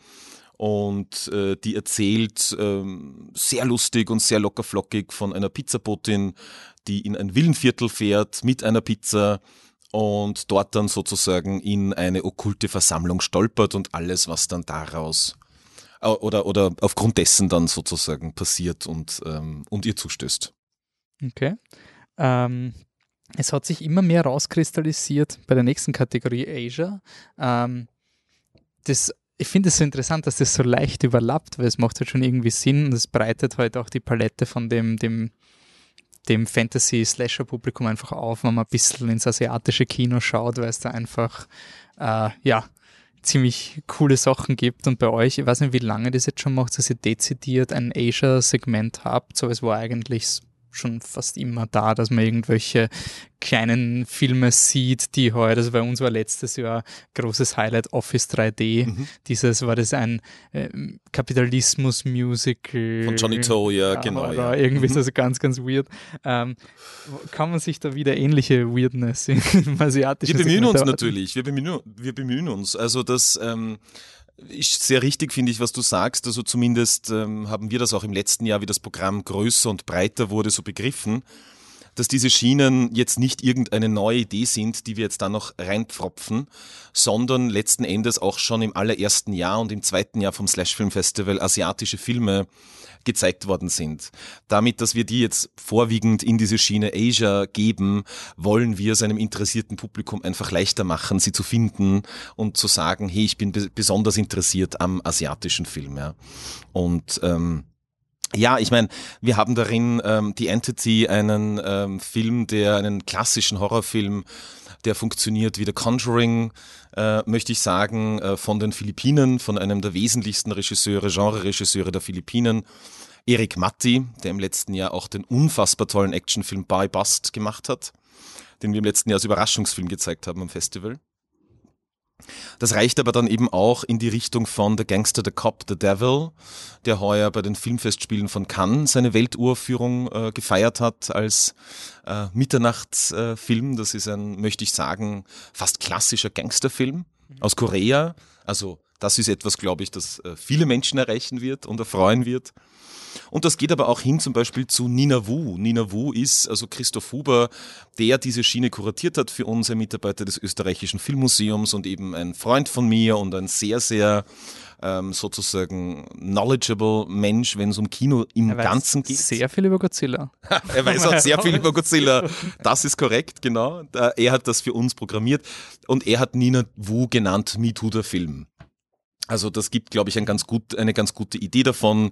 und äh, die erzählt ähm, sehr lustig und sehr lockerflockig von einer Pizzabotin, die in ein Villenviertel fährt mit einer Pizza und dort dann sozusagen in eine okkulte Versammlung stolpert und alles, was dann daraus äh, oder, oder aufgrund dessen dann sozusagen passiert und, ähm, und ihr zustößt. Okay. Ähm, es hat sich immer mehr rauskristallisiert bei der nächsten Kategorie Asia. Ähm, das, ich finde es so interessant, dass das so leicht überlappt, weil es macht halt schon irgendwie Sinn und es breitet halt auch die Palette von dem, dem, dem Fantasy-Slasher-Publikum einfach auf, wenn man ein bisschen ins asiatische Kino schaut, weil es da einfach, äh, ja, ziemlich coole Sachen gibt. Und bei euch, ich weiß nicht, wie lange das jetzt schon macht, dass ihr dezidiert ein Asia-Segment habt, so es war eigentlich schon fast immer da, dass man irgendwelche kleinen Filme sieht, die heute, also bei uns war letztes Jahr großes Highlight Office 3D. Mhm. Dieses war das ein äh, Kapitalismus-Musical. Von Johnny Toe, ja, genau. Oder Ja. irgendwie Mhm. so ganz, ganz weird. Ähm, kann man sich da wieder ähnliche Weirdness im asiatischen Wir bemühen Segment uns natürlich, wir bemühen, wir bemühen uns. Also das ähm, ist sehr richtig, finde ich, was du sagst. Also zumindest ähm, haben wir das auch im letzten Jahr, wie das Programm größer und breiter wurde, so begriffen, dass diese Schienen jetzt nicht irgendeine neue Idee sind, die wir jetzt da noch reinpfropfen, sondern letzten Endes auch schon im allerersten Jahr und im zweiten Jahr vom Slash Film Festival asiatische Filme gezeigt worden sind. Damit, dass wir die jetzt vorwiegend in diese Schiene Asia geben, wollen wir seinem interessierten Publikum einfach leichter machen, sie zu finden und zu sagen, hey, ich bin be besonders interessiert am asiatischen Film. Ja. Und ähm, ja, ich meine, wir haben darin ähm, The Entity, einen ähm, Film, der einen klassischen Horrorfilm, der funktioniert wie The Conjuring, äh, möchte ich sagen, äh, von den Philippinen, von einem der wesentlichsten Regisseure, Genre-Regisseure der Philippinen, Erik Matti, der im letzten Jahr auch den unfassbar tollen Actionfilm Buy Bust gemacht hat, den wir im letzten Jahr als Überraschungsfilm gezeigt haben am Festival. Das reicht aber dann eben auch in die Richtung von The Gangster, The Cop, The Devil, der heuer bei den Filmfestspielen von Cannes seine Welturführung äh, gefeiert hat als äh, Mitternachtsfilm. das ist ein, möchte ich sagen, fast klassischer Gangsterfilm aus Korea. Also das ist etwas, glaube ich, das äh, viele Menschen erreichen wird und erfreuen wird. Und das geht aber auch hin zum Beispiel zu Nina Wu. Nina Wu ist also Christoph Huber, der diese Schiene kuratiert hat für uns, ein Mitarbeiter des österreichischen Filmmuseums und eben ein Freund von mir und ein sehr, sehr ähm, sozusagen knowledgeable Mensch, wenn es um Kino im er Ganzen geht. Sehr viel über Godzilla. er weiß auch sehr viel über Godzilla. Das ist korrekt, genau. Er hat das für uns programmiert und er hat Nina Wu genannt Me Too der Film. Also das gibt, glaube ich, ein ganz gut, eine ganz gute Idee davon.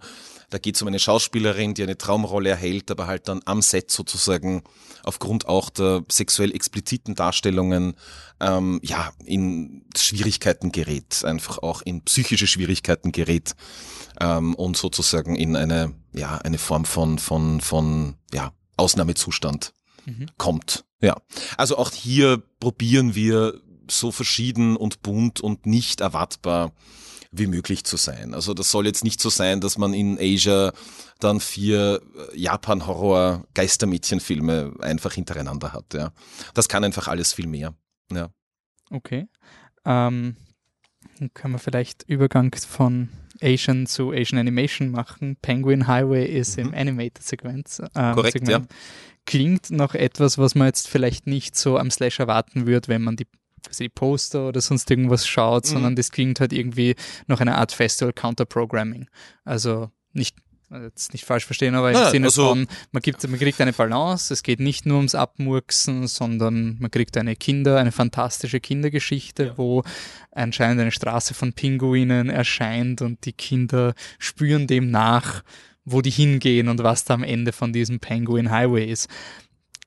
Da geht es um eine Schauspielerin, die eine Traumrolle erhält, aber halt dann am Set sozusagen aufgrund auch der sexuell expliziten Darstellungen ähm, ja in Schwierigkeiten gerät, einfach auch in psychische Schwierigkeiten gerät ähm, und sozusagen in eine ja eine Form von von von ja Ausnahmezustand mhm. kommt. Ja, also auch hier probieren wir so verschieden und bunt und nicht erwartbar wie möglich zu sein. Also das soll jetzt nicht so sein, dass man in Asia dann vier äh, Japan-Horror-Geistermädchen-Filme einfach hintereinander hat. Ja. Das kann einfach alles viel mehr. Ja. Okay. Ähm, dann können wir vielleicht Übergang von Asian zu Asian Animation machen. Penguin Highway ist mhm. im Animated-Sequenz. Ähm, Korrekt, Segment. ja. Klingt noch etwas, was man jetzt vielleicht nicht so am Slash erwarten würde, wenn man die die Poster oder sonst irgendwas schaut, mhm. sondern das klingt halt irgendwie nach einer Art Festival Counter-Programming. Also nicht jetzt nicht falsch verstehen, aber im ja, Sinne also, von, man, gibt, man kriegt eine Balance, es geht nicht nur ums Abmurksen, sondern man kriegt eine Kinder, eine fantastische Kindergeschichte, ja. wo anscheinend eine Straße von Pinguinen erscheint und die Kinder spüren dem nach, wo die hingehen und was da am Ende von diesem Penguin Highway ist.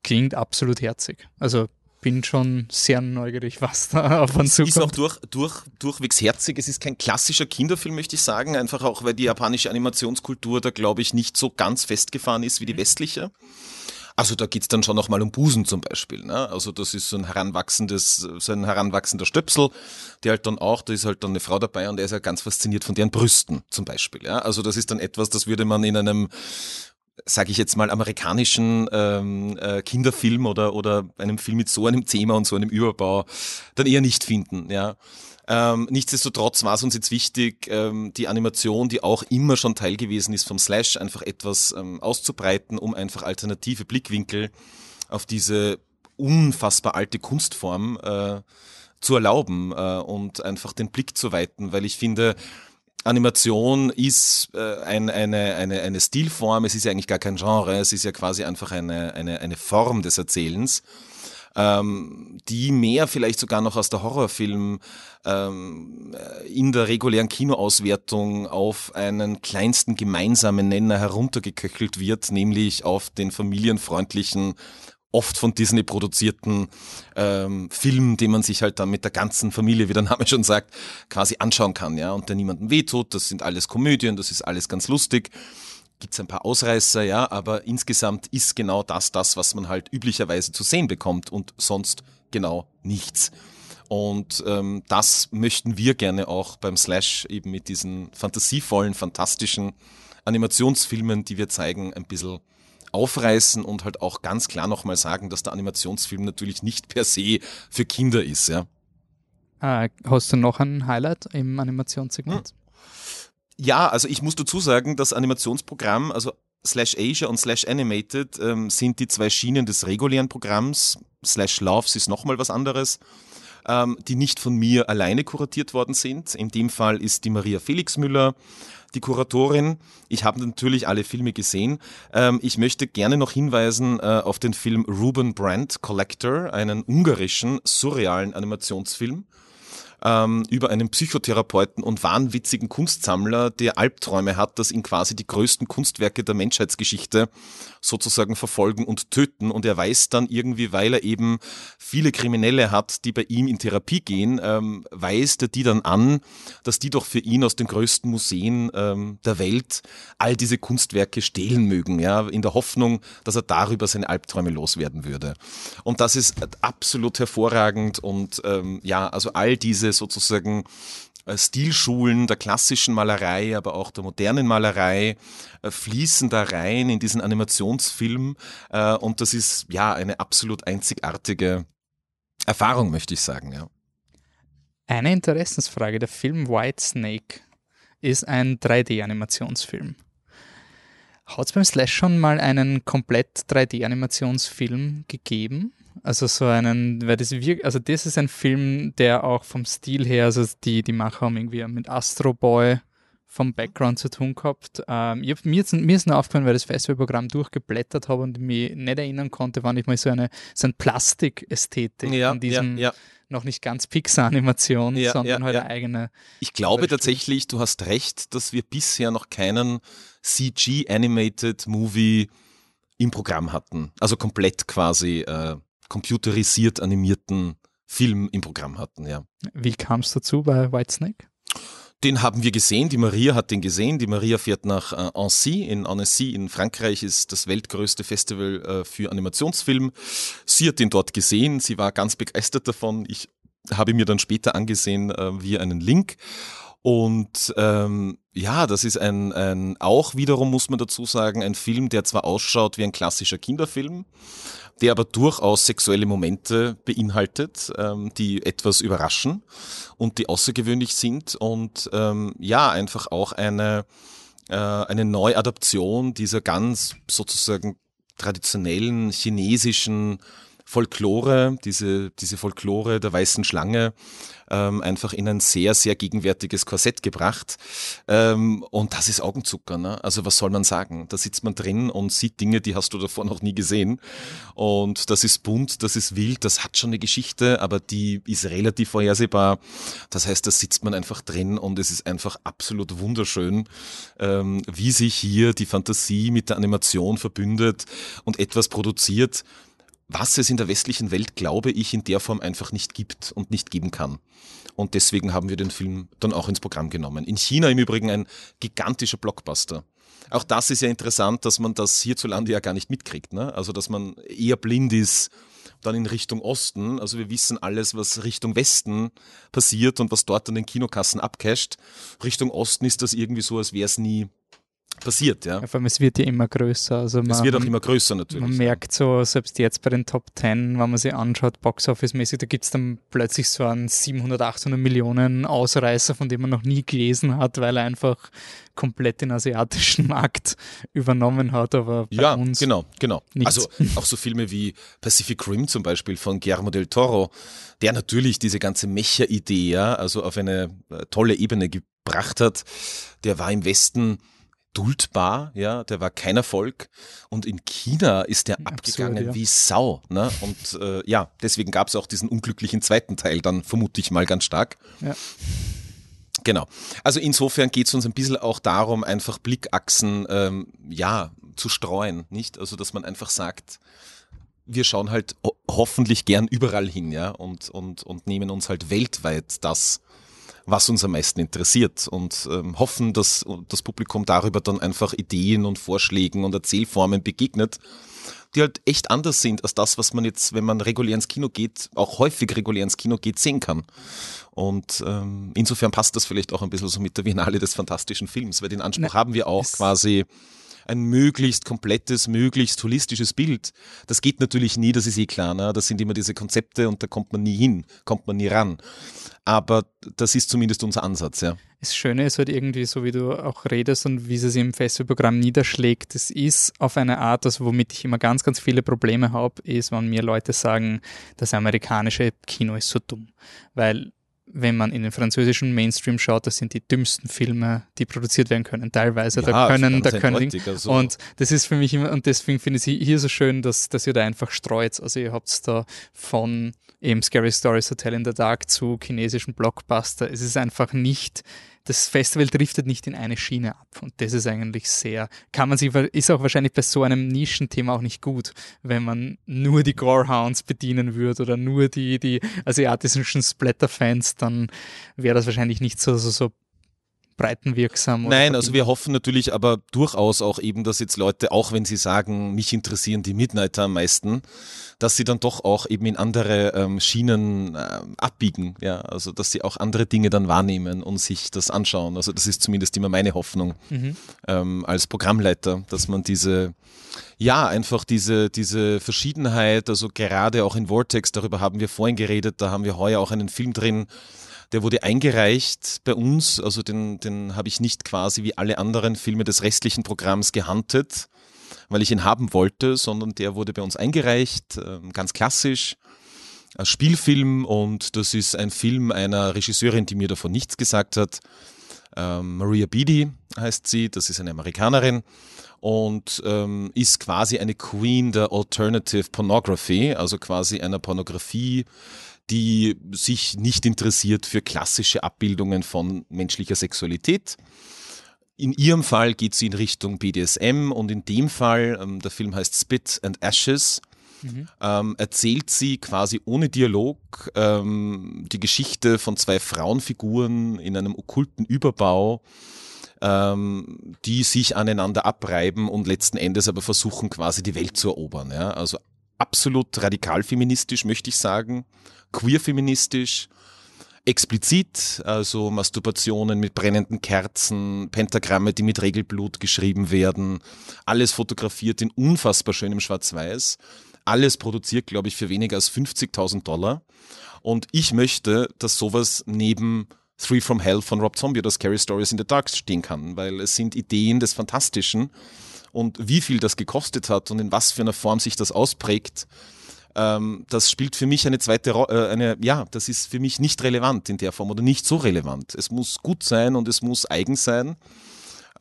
Klingt absolut herzig. Also bin schon sehr neugierig, was da auf uns zukommt. Es ist auch durch, durch, durchwegs herzig. Es ist kein klassischer Kinderfilm, möchte ich sagen. Einfach auch, weil die japanische Animationskultur da, glaube ich, nicht so ganz festgefahren ist wie die mhm. westliche. Also da geht's dann schon noch mal um Busen zum Beispiel. Ne? Also das ist so ein heranwachsendes, so ein heranwachsender Stöpsel, der halt dann auch, da ist halt dann eine Frau dabei und der ist ja ganz fasziniert von deren Brüsten zum Beispiel. Ja? Also das ist dann etwas, das würde man in einem sage ich jetzt mal, amerikanischen ähm, äh, Kinderfilm oder, oder einem Film mit so einem Thema und so einem Überbau dann eher nicht finden. Ja. Ähm, nichtsdestotrotz war es uns jetzt wichtig, ähm, die Animation, die auch immer schon Teil gewesen ist vom Slash, einfach etwas ähm, auszubreiten, um einfach alternative Blickwinkel auf diese unfassbar alte Kunstform äh, zu erlauben äh, und einfach den Blick zu weiten, weil ich finde, Animation ist äh, ein, eine, eine, eine Stilform, es ist ja eigentlich gar kein Genre, es ist ja quasi einfach eine, eine, eine Form des Erzählens, ähm, die mehr vielleicht sogar noch aus der Horrorfilm ähm, in der regulären Kinoauswertung auf einen kleinsten gemeinsamen Nenner heruntergeköchelt wird, nämlich auf den familienfreundlichen oft von Disney produzierten ähm, Film, den man sich halt dann mit der ganzen Familie, wie der Name schon sagt, quasi anschauen kann, ja, und der niemandem wehtut. Das sind alles Komödien, das ist alles ganz lustig. Gibt's ein paar Ausreißer, ja, aber insgesamt ist genau das das, was man halt üblicherweise zu sehen bekommt und sonst genau nichts. Und ähm, das möchten wir gerne auch beim Slash eben mit diesen fantasievollen, fantastischen Animationsfilmen, die wir zeigen, ein bisschen aufreißen und halt auch ganz klar nochmal sagen, dass der Animationsfilm natürlich nicht per se für Kinder ist, ja. Ah, hast du noch ein Highlight im Animationssegment? Hm. Ja, also ich muss dazu sagen, das Animationsprogramm, also Slash Asia und Slash Animated ähm, sind die zwei Schienen des regulären Programms. Slash Loves ist nochmal was anderes, ähm, die nicht von mir alleine kuratiert worden sind. In dem Fall ist die Maria Felix Müller die Kuratorin. Ich habe natürlich alle Filme gesehen. Ähm, ich möchte gerne noch hinweisen äh, auf den Film Ruben Brandt Collector, einen ungarischen, surrealen Animationsfilm ähm, über einen Psychotherapeuten und wahnwitzigen Kunstsammler, der Albträume hat, dass ihn quasi die größten Kunstwerke der Menschheitsgeschichte sozusagen verfolgen und töten. Und er weiß dann irgendwie, weil er eben viele Kriminelle hat, die bei ihm in Therapie gehen, ähm, weist er die dann an, dass die doch für ihn aus den größten Museen ähm, der Welt all diese Kunstwerke stehlen mögen, ja, in der Hoffnung, dass er darüber seine Albträume loswerden würde. Und das ist absolut hervorragend und ähm, ja, also all diese sozusagen äh, Stilschulen der klassischen Malerei, aber auch der modernen Malerei äh, fließen da rein in diesen Animationsfilm äh, und das ist ja eine absolut einzigartige Erfahrung, möchte ich sagen, ja. Eine Interessensfrage, der Film White Snake ist ein 3D-Animationsfilm. Hat es beim Slash schon mal einen komplett 3D-Animationsfilm gegeben? Also so einen, weil das wirkt, also das ist ein Film, der auch vom Stil her, also die, die Macher haben irgendwie mit Astro Boy vom Background zu tun gehabt. Ähm, ich hab, mir, ist, mir ist nur aufgefallen, weil ich das Festivalprogramm durchgeblättert habe und mich nicht erinnern konnte, wann ich mal so eine, so eine Plastikästhetik Ja, in diesem ja, ja. noch nicht ganz Pixar-Animation, Ja, sondern ja, halt ja. eine eigene. Ich glaube Beispiel. tatsächlich, du hast recht, dass wir bisher noch keinen CG-Animated Movie im Programm hatten. Also komplett quasi äh, computerisiert animierten Film im Programm hatten, ja. Wie kam es dazu bei Whitesnake? Den haben wir gesehen, die Maria hat den gesehen. Die Maria fährt nach äh, Annecy. In Annecy in Frankreich ist das weltgrößte Festival äh, für Animationsfilm. Sie hat den dort gesehen, sie war ganz begeistert davon. Ich habe mir dann später angesehen äh, via einen Link. Und ähm, ja, das ist ein, ein, auch wiederum muss man dazu sagen, ein Film, der zwar ausschaut wie ein klassischer Kinderfilm, der aber durchaus sexuelle Momente beinhaltet, ähm, die etwas überraschen und die außergewöhnlich sind und ähm, ja, einfach auch eine, äh, eine Neuadaption dieser ganz sozusagen traditionellen chinesischen Folklore, diese, diese Folklore der weißen Schlange, ähm, einfach in ein sehr, sehr gegenwärtiges Korsett gebracht. Ähm, und das ist Augenzucker. Ne? Also was soll man sagen? Da sitzt man drin und sieht Dinge, die hast du davor noch nie gesehen. Und das ist bunt, das ist wild, das hat schon eine Geschichte, aber die ist relativ vorhersehbar. Das heißt, da sitzt man einfach drin und es ist einfach absolut wunderschön, ähm, wie sich hier die Fantasie mit der Animation verbündet und etwas produziert, was es in der westlichen Welt, glaube ich, in der Form einfach nicht gibt und nicht geben kann. Und deswegen haben wir den Film dann auch ins Programm genommen. In China im Übrigen ein gigantischer Blockbuster. Auch das ist ja interessant, dass man das hierzulande ja gar nicht mitkriegt. Ne? Also, dass man eher blind ist dann in Richtung Osten. Also wir wissen alles, was Richtung Westen passiert und was dort an den Kinokassen abcasht. Richtung Osten ist das irgendwie so, als wäre es nie passiert. Ja. Vor allem, es wird ja immer größer. Also man, Es wird auch immer größer natürlich. Man merkt so, selbst jetzt bei den Top 10, wenn man sich anschaut, Box-Office-mäßig, da gibt es dann plötzlich so einen 700, 800 Millionen Ausreißer, von dem man noch nie gelesen hat, weil er einfach komplett den asiatischen Markt übernommen hat. Aber bei Ja, uns genau, genau. nichts. Also auch so Filme wie Pacific Rim zum Beispiel von Guillermo del Toro, der natürlich diese ganze Mecha-Idee ja, also auf eine äh, tolle Ebene gebracht hat. Der war im Westen duldbar, ja, der war kein Erfolg und in China ist der Absurd, abgegangen ja. wie Sau, ne? Und äh, ja, deswegen gab es auch diesen unglücklichen zweiten Teil, dann vermute ich mal ganz stark. Ja. Genau. Also insofern geht es uns ein bisschen auch darum, einfach Blickachsen ähm, ja zu streuen, nicht? Also dass man einfach sagt, wir schauen halt ho hoffentlich gern überall hin, ja, und, und, und nehmen uns halt weltweit das, was uns am meisten interessiert und ähm, hoffen, dass das Publikum darüber dann einfach Ideen und Vorschlägen und Erzählformen begegnet, die halt echt anders sind als das, was man jetzt, wenn man regulär ins Kino geht, auch häufig regulär ins Kino geht, sehen kann. Und ähm, insofern passt das vielleicht auch ein bisschen so mit der Biennale des fantastischen Films, weil den Anspruch Ne, haben wir auch quasi ein möglichst komplettes, möglichst holistisches Bild. Das geht natürlich nie, das ist eh klar. Ne? Das sind immer diese Konzepte und da kommt man nie hin, kommt man nie ran. Aber das ist zumindest unser Ansatz, ja. Das Schöne ist halt irgendwie, so wie du auch redest und wie es sich im Festivalprogramm niederschlägt, es ist auf eine Art, also womit ich immer ganz, ganz viele Probleme habe, ist, wenn mir Leute sagen, das amerikanische Kino ist so dumm. Weil wenn man in den französischen Mainstream schaut, das sind die dümmsten Filme, die produziert werden können. Teilweise, da Ja, können, ganz da können eindeutig, also- und das ist für mich immer, und deswegen finde ich es hier so schön, dass, dass ihr da einfach streut. Also ihr habt da von eben Scary Stories Hotel in the Dark zu chinesischen Blockbuster. Es ist einfach nicht, das Festival driftet nicht in eine Schiene ab. Und das ist eigentlich sehr, kann man sich, ist auch wahrscheinlich bei so einem Nischenthema auch nicht gut, wenn man nur die Gorehounds bedienen würde oder nur die, die asiatischen Splatter-Fans, dann wäre das wahrscheinlich nicht so, so, so breitenwirksam. oder Nein, also wir hoffen natürlich aber durchaus auch eben, dass jetzt Leute, auch wenn sie sagen, mich interessieren die Midnighter am meisten, dass sie dann doch auch eben in andere ähm, Schienen äh, abbiegen, ja, also dass sie auch andere Dinge dann wahrnehmen und sich das anschauen. Also das ist zumindest immer meine Hoffnung Mhm. ähm, als Programmleiter, dass man diese, ja, einfach diese, diese Verschiedenheit, also gerade auch in Vortex, darüber haben wir vorhin geredet, da haben wir heuer auch einen Film drin, Der wurde eingereicht bei uns, also den, den habe ich nicht quasi wie alle anderen Filme des restlichen Programms gehandelt, weil ich ihn haben wollte, sondern der wurde bei uns eingereicht, ähm, ganz klassisch als Spielfilm und das ist ein Film einer Regisseurin, die mir davon nichts gesagt hat. Ähm, Maria Beatty heißt sie, das ist eine Amerikanerin und ähm, ist quasi eine Queen der Alternative Pornography, also quasi einer Pornografie, die sich nicht interessiert für klassische Abbildungen von menschlicher Sexualität. In ihrem Fall geht sie in Richtung BDSM und in dem Fall, ähm, der Film heißt Spit and Ashes, mhm. ähm, erzählt sie quasi ohne Dialog ähm, die Geschichte von zwei Frauenfiguren in einem okkulten Überbau, die sich aneinander abreiben und letzten Endes aber versuchen quasi die Welt zu erobern. Ja? Also absolut radikal feministisch, möchte ich sagen queer-feministisch, explizit, also Masturbationen mit brennenden Kerzen, Pentagramme, die mit Regelblut geschrieben werden, alles fotografiert in unfassbar schönem Schwarz-Weiß, alles produziert, glaube ich, für weniger als 50.000 Dollar. Und ich möchte, dass sowas neben Three from Hell von Rob Zombie oder Scary Stories in the Dark stehen kann, weil es sind Ideen des Fantastischen und wie viel das gekostet hat und in was für einer Form sich das ausprägt, ähm, das spielt für mich eine zweite Rolle, äh, ja, das ist für mich nicht relevant in der Form oder nicht so relevant. Es muss gut sein und es muss eigen sein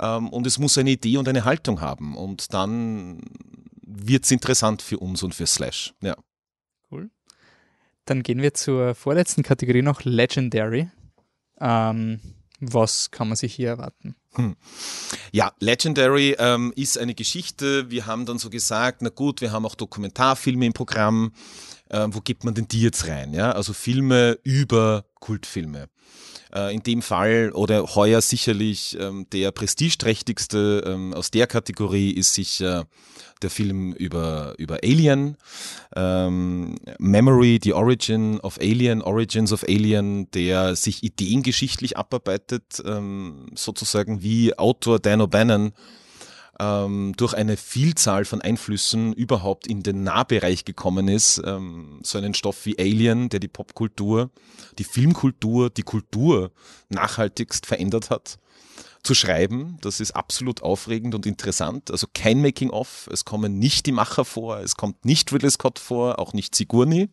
ähm, und es muss eine Idee und eine Haltung haben und dann wird es interessant für uns und für Slash. Ja. Cool. Dann gehen wir zur vorletzten Kategorie noch Legendary. Ähm, was kann man sich hier erwarten? Hm. Ja, Legendary ähm, ist eine Geschichte. Wir haben dann so gesagt, na gut, wir haben auch Dokumentarfilme im Programm. Ähm, wo gibt man denn die jetzt rein? Ja, also Filme über Kultfilme. Äh, in dem Fall oder heuer sicherlich ähm, der prestigeträchtigste ähm, aus der Kategorie ist sicher der Film über, über Alien, ähm, Memory, The Origin of Alien, Origins of Alien, der sich ideengeschichtlich abarbeitet, sozusagen wie Autor Dan O'Bannon ähm, durch eine Vielzahl von Einflüssen überhaupt in den Nahbereich gekommen ist. Ähm, so einen Stoff wie Alien, der die Popkultur, die Filmkultur, die Kultur nachhaltigst verändert hat zu schreiben. Das ist absolut aufregend und interessant. Also kein Making-of, es kommen nicht die Macher vor, es kommt nicht Ridley Scott vor, auch nicht Sigourney.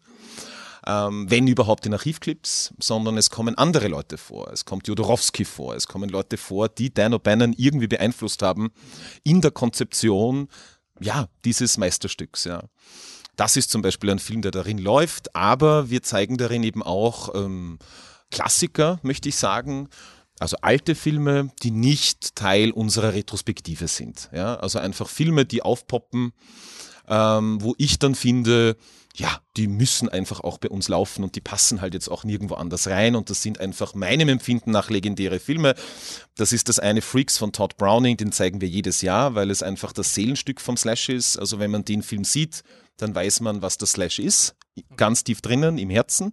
Ähm, wenn überhaupt in Archivclips, sondern es kommen andere Leute vor. Es kommt Jodorowsky vor, es kommen Leute vor, die Dan O'Bannon irgendwie beeinflusst haben in der Konzeption ja, dieses Meisterstücks. Ja. Das ist zum Beispiel ein Film, der darin läuft, aber wir zeigen darin eben auch ähm, Klassiker, möchte ich sagen. Also alte Filme, die nicht Teil unserer Retrospektive sind. Ja? Also einfach Filme, die aufpoppen, ähm, wo ich dann finde, ja, die müssen einfach auch bei uns laufen und die passen halt jetzt auch nirgendwo anders rein und das sind einfach meinem Empfinden nach legendäre Filme. Das ist das eine Freaks von Todd Browning, den zeigen wir jedes Jahr, weil es einfach das Seelenstück vom Slash ist. Also wenn man den Film sieht, dann weiß man, was das Slash ist, ganz tief drinnen im Herzen.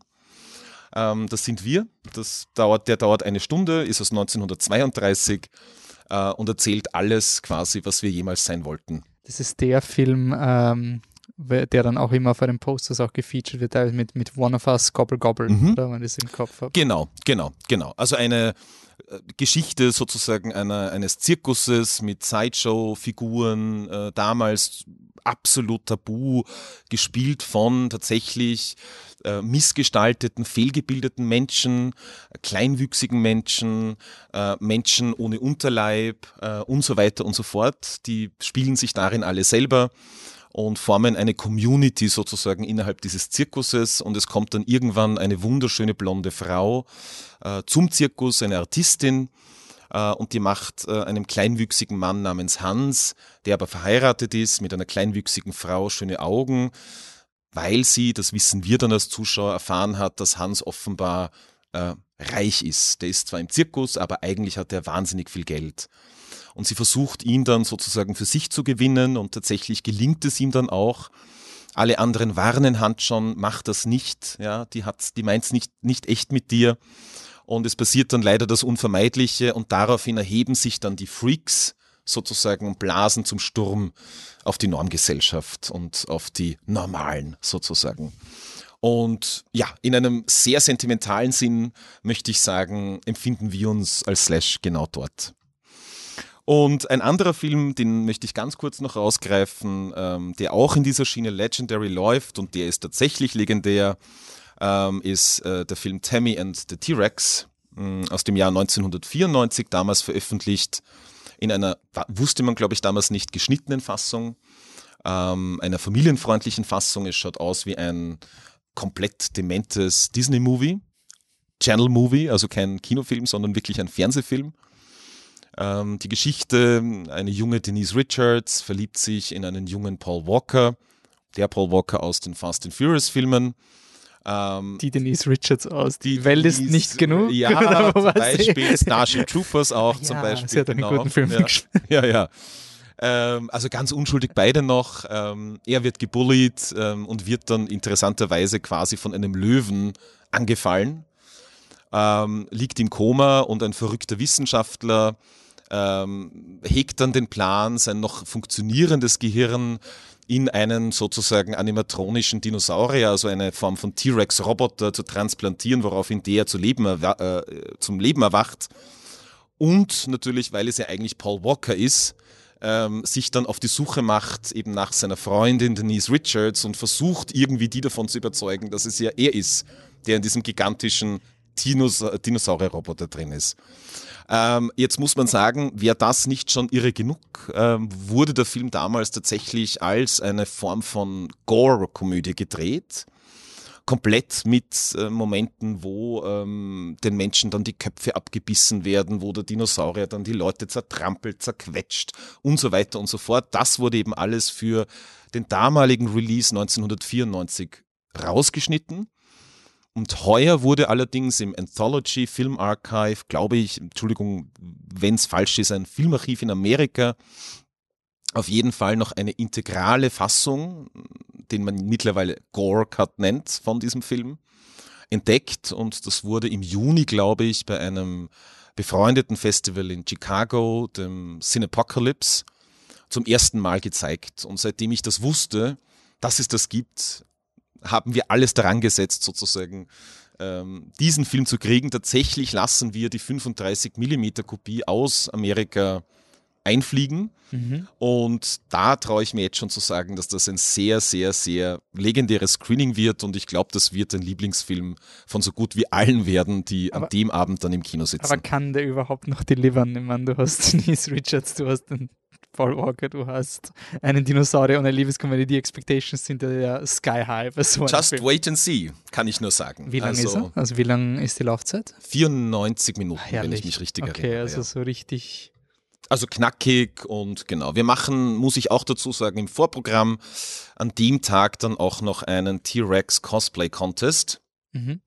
Ähm, das sind wir. Das dauert, der dauert eine Stunde, ist aus 1932 äh, und erzählt alles quasi, was wir jemals sein wollten. Das ist der Film, ähm, der dann auch immer auf den Posters auch gefeatured wird, mit, mit One of Us, Gobble Gobble, mhm. oder, wenn ich es im Kopf habe. Genau, genau, genau. Also eine äh, Geschichte sozusagen einer, eines Zirkuses mit Sideshow-Figuren, äh, damals absolut tabu, gespielt von tatsächlich äh, missgestalteten, fehlgebildeten Menschen, kleinwüchsigen Menschen, äh, Menschen ohne Unterleib äh, und so weiter und so fort. Die spielen sich darin alle selber und formen eine Community sozusagen innerhalb dieses Zirkuses und es kommt dann irgendwann eine wunderschöne blonde Frau äh, zum Zirkus, eine Artistin äh, und die macht äh, einem kleinwüchsigen Mann namens Hans, der aber verheiratet ist mit einer kleinwüchsigen Frau, schöne Augen, weil sie, das wissen wir dann als Zuschauer, erfahren hat, dass Hans offenbar äh, reich ist. Der ist zwar im Zirkus, aber eigentlich hat er wahnsinnig viel Geld. Und sie versucht ihn dann sozusagen für sich zu gewinnen und tatsächlich gelingt es ihm dann auch. Alle anderen warnen Hans schon, mach das nicht, ja, die hat, die meint's nicht, nicht echt mit dir. Und es passiert dann leider das Unvermeidliche und daraufhin erheben sich dann die Freaks sozusagen und blasen zum Sturm auf die Normgesellschaft und auf die Normalen sozusagen. Und ja, in einem sehr sentimentalen Sinn möchte ich sagen, empfinden wir uns als Slash genau dort. Und ein anderer Film, den möchte ich ganz kurz noch rausgreifen, ähm, der auch in dieser Schiene Legendary läuft und der ist tatsächlich legendär, ähm, ist äh, der Film Tammy and the T-Rex äh, aus dem Jahr 1994, damals veröffentlicht in einer, wusste man glaube ich damals nicht, geschnittenen Fassung, ähm, einer familienfreundlichen Fassung. Es schaut aus wie ein komplett dementes Disney-Movie, Channel-Movie, also kein Kinofilm, sondern wirklich ein Fernsehfilm. Ähm, die Geschichte, eine junge Denise Richards verliebt sich in einen jungen Paul Walker, der Paul Walker aus den Fast and Furious Filmen. Ähm, die Denise Richards aus. Die Welt ist nicht genug. Ja, zum Beispiel Starship Troopers auch ja, zum Beispiel. Sie hat einen genau. guten Film ja. ja, ja. Ähm, also ganz unschuldig beide noch. Ähm, er wird gebullied ähm, und wird dann interessanterweise quasi von einem Löwen angefallen. Ähm, liegt im Koma und ein verrückter Wissenschaftler ähm, hegt dann den Plan, sein noch funktionierendes Gehirn in einen sozusagen animatronischen Dinosaurier, also eine Form von T-Rex-Roboter zu transplantieren, woraufhin der zu Leben äh, zum Leben erwacht. Und natürlich, weil es ja eigentlich Paul Walker ist, ähm, sich dann auf die Suche macht, eben nach seiner Freundin Denise Richards und versucht irgendwie die davon zu überzeugen, dass es ja er ist, der in diesem gigantischen Dinos Dinosaurier-Roboter drin ist. Ähm, jetzt muss man sagen, wäre das nicht schon irre genug, ähm, wurde der Film damals tatsächlich als eine Form von Gore-Komödie gedreht komplett mit äh, Momenten, wo ähm, den Menschen dann die Köpfe abgebissen werden, wo der Dinosaurier dann die Leute zertrampelt, zerquetscht und so weiter und so fort. Das wurde eben alles für den damaligen Release 1994 rausgeschnitten. Und heuer wurde allerdings im Anthology Film Archive, glaube ich, Entschuldigung, wenn es falsch ist, ein Filmarchiv in Amerika, auf jeden Fall noch eine integrale Fassung, den man mittlerweile Gore Cut nennt von diesem Film, entdeckt. Und das wurde im Juni, glaube ich, bei einem befreundeten Festival in Chicago, dem Cinepocalypse, zum ersten Mal gezeigt. Und seitdem ich das wusste, dass es das gibt, haben wir alles daran gesetzt, sozusagen ähm, diesen Film zu kriegen. Tatsächlich lassen wir die 35 mm Kopie aus Amerika einfliegen. Mhm. Und da traue ich mir jetzt schon zu sagen, dass das ein sehr, sehr, sehr legendäres Screening wird. Und ich glaube, das wird ein Lieblingsfilm von so gut wie allen werden, die aber, an dem Abend dann im Kino sitzen. Aber kann der überhaupt noch delivern? Ich meine, du hast Denise Richards, du hast den Paul Walker, du hast einen Dinosaurier und eine Liebeskomödie. Die Expectations sind ja sky high. So Just Film. wait and see, kann ich nur sagen. Wie lange also, ist er? Also wie lang ist die Laufzeit? 94 Minuten, Herrlich. wenn ich mich richtig okay, erinnere. Okay, also ja. so richtig also knackig und genau. Wir machen, muss ich auch dazu sagen, im Vorprogramm an dem Tag dann auch noch einen T-Rex Cosplay Contest. Mhm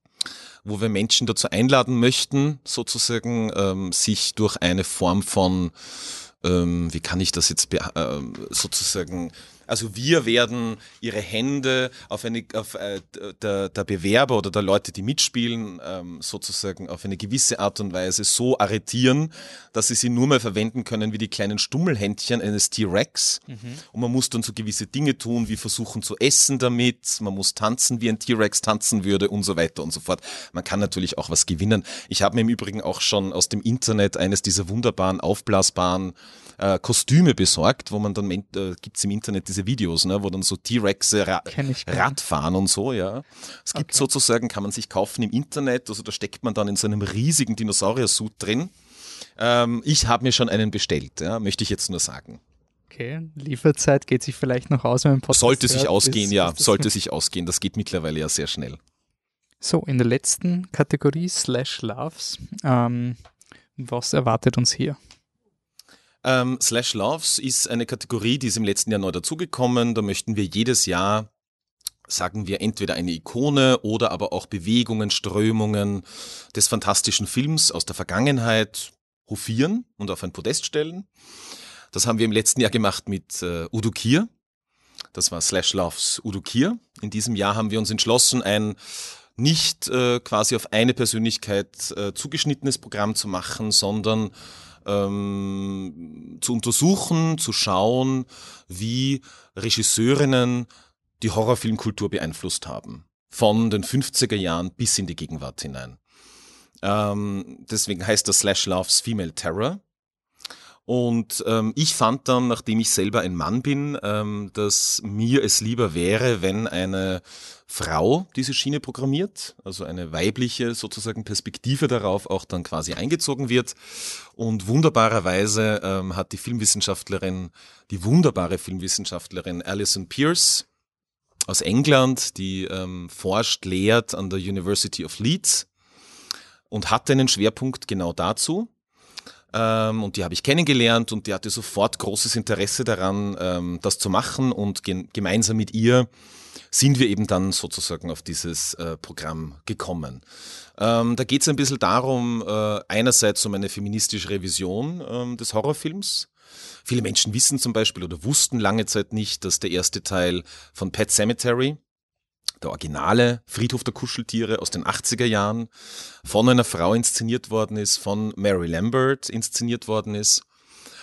wo wir Menschen dazu einladen möchten, sozusagen ähm, sich durch eine Form von ähm, wie kann ich das jetzt äh, sozusagen also wir werden ihre Hände auf eine, auf, äh, der, der Bewerber oder der Leute, die mitspielen, ähm, sozusagen auf eine gewisse Art und Weise so arretieren, dass sie sie nur mehr verwenden können wie die kleinen Stummelhändchen eines T-Rex. Mhm. Und man muss dann so gewisse Dinge tun, wie versuchen zu essen damit, man muss tanzen, wie ein T-Rex tanzen würde und so weiter und so fort. Man kann natürlich auch was gewinnen. Ich habe mir im Übrigen auch schon aus dem Internet eines dieser wunderbaren aufblasbaren äh, Kostüme besorgt, wo man dann, äh, gibt's im Internet diese Videos, ne, wo dann so T-Rexe Ra Rad fahren und so, ja. Es gibt okay. sozusagen, kann man sich kaufen im Internet, also da steckt man dann in so einem riesigen Dinosaurier-Suit drin. Ähm, ich habe mir schon einen bestellt, ja, möchte ich jetzt nur sagen. Okay, Lieferzeit geht sich vielleicht noch aus, wenn man Podcast Sollte sich ausgehen, ist, ja, sollte sich ausgehen. Das geht mittlerweile ja sehr schnell. So, in der letzten Kategorie, Slash Loves, ähm, was erwartet uns hier? Ähm, Slash Loves ist eine Kategorie, die ist im letzten Jahr neu dazugekommen. Da möchten wir jedes Jahr sagen wir entweder eine Ikone oder aber auch Bewegungen, Strömungen des fantastischen Films aus der Vergangenheit hofieren und auf ein Podest stellen. Das haben wir im letzten Jahr gemacht mit äh, Udo Kier. Das war Slash Loves Udo Kier. In diesem Jahr haben wir uns entschlossen, ein nicht äh, quasi auf eine Persönlichkeit äh, zugeschnittenes Programm zu machen, sondern ähm, zu untersuchen, zu schauen, wie Regisseurinnen die Horrorfilmkultur beeinflusst haben. von den 50er Jahren bis in die Gegenwart hinein. Ähm, deswegen heißt das Slash Loves Female Terror. Und ähm, ich fand dann, nachdem ich selber ein Mann bin, ähm, dass mir es lieber wäre, wenn eine Frau diese Schiene programmiert, also eine weibliche sozusagen Perspektive darauf auch dann quasi eingezogen wird. Und wunderbarerweise ähm, hat die Filmwissenschaftlerin, die wunderbare Filmwissenschaftlerin Alison Pierce aus England, die ähm, forscht, lehrt an der University of Leeds und hatte einen Schwerpunkt genau dazu. Ähm, und die habe ich kennengelernt und die hatte sofort großes Interesse daran, ähm, das zu machen und ge gemeinsam mit ihr sind wir eben dann sozusagen auf dieses äh, Programm gekommen. Ähm, da geht es ein bisschen darum, äh, einerseits um eine feministische Revision ähm, des Horrorfilms. Viele Menschen wissen zum Beispiel oder wussten lange Zeit nicht, dass der erste Teil von Pet Cemetery, der originale Friedhof der Kuscheltiere aus den 80er Jahren, von einer Frau inszeniert worden ist, von Mary Lambert inszeniert worden ist.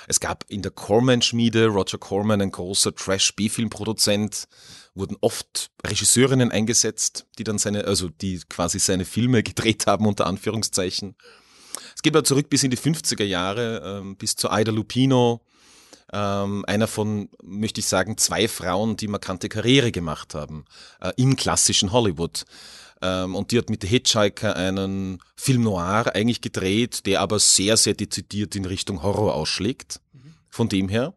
Es gab in der Corman-Schmiede, Roger Corman, ein großer Trash-B-Filmproduzent, wurden oft Regisseurinnen eingesetzt, die dann seine, also die quasi seine Filme gedreht haben, unter Anführungszeichen. Es geht aber zurück bis in die 50er Jahre, ähm, bis zu Ida Lupino, ähm, einer von, möchte ich sagen, zwei Frauen, die markante Karriere gemacht haben äh, im klassischen Hollywood. Ähm, und die hat mit The Hitchhiker einen Film noir eigentlich gedreht, der aber sehr, sehr dezidiert in Richtung Horror ausschlägt. Von dem her.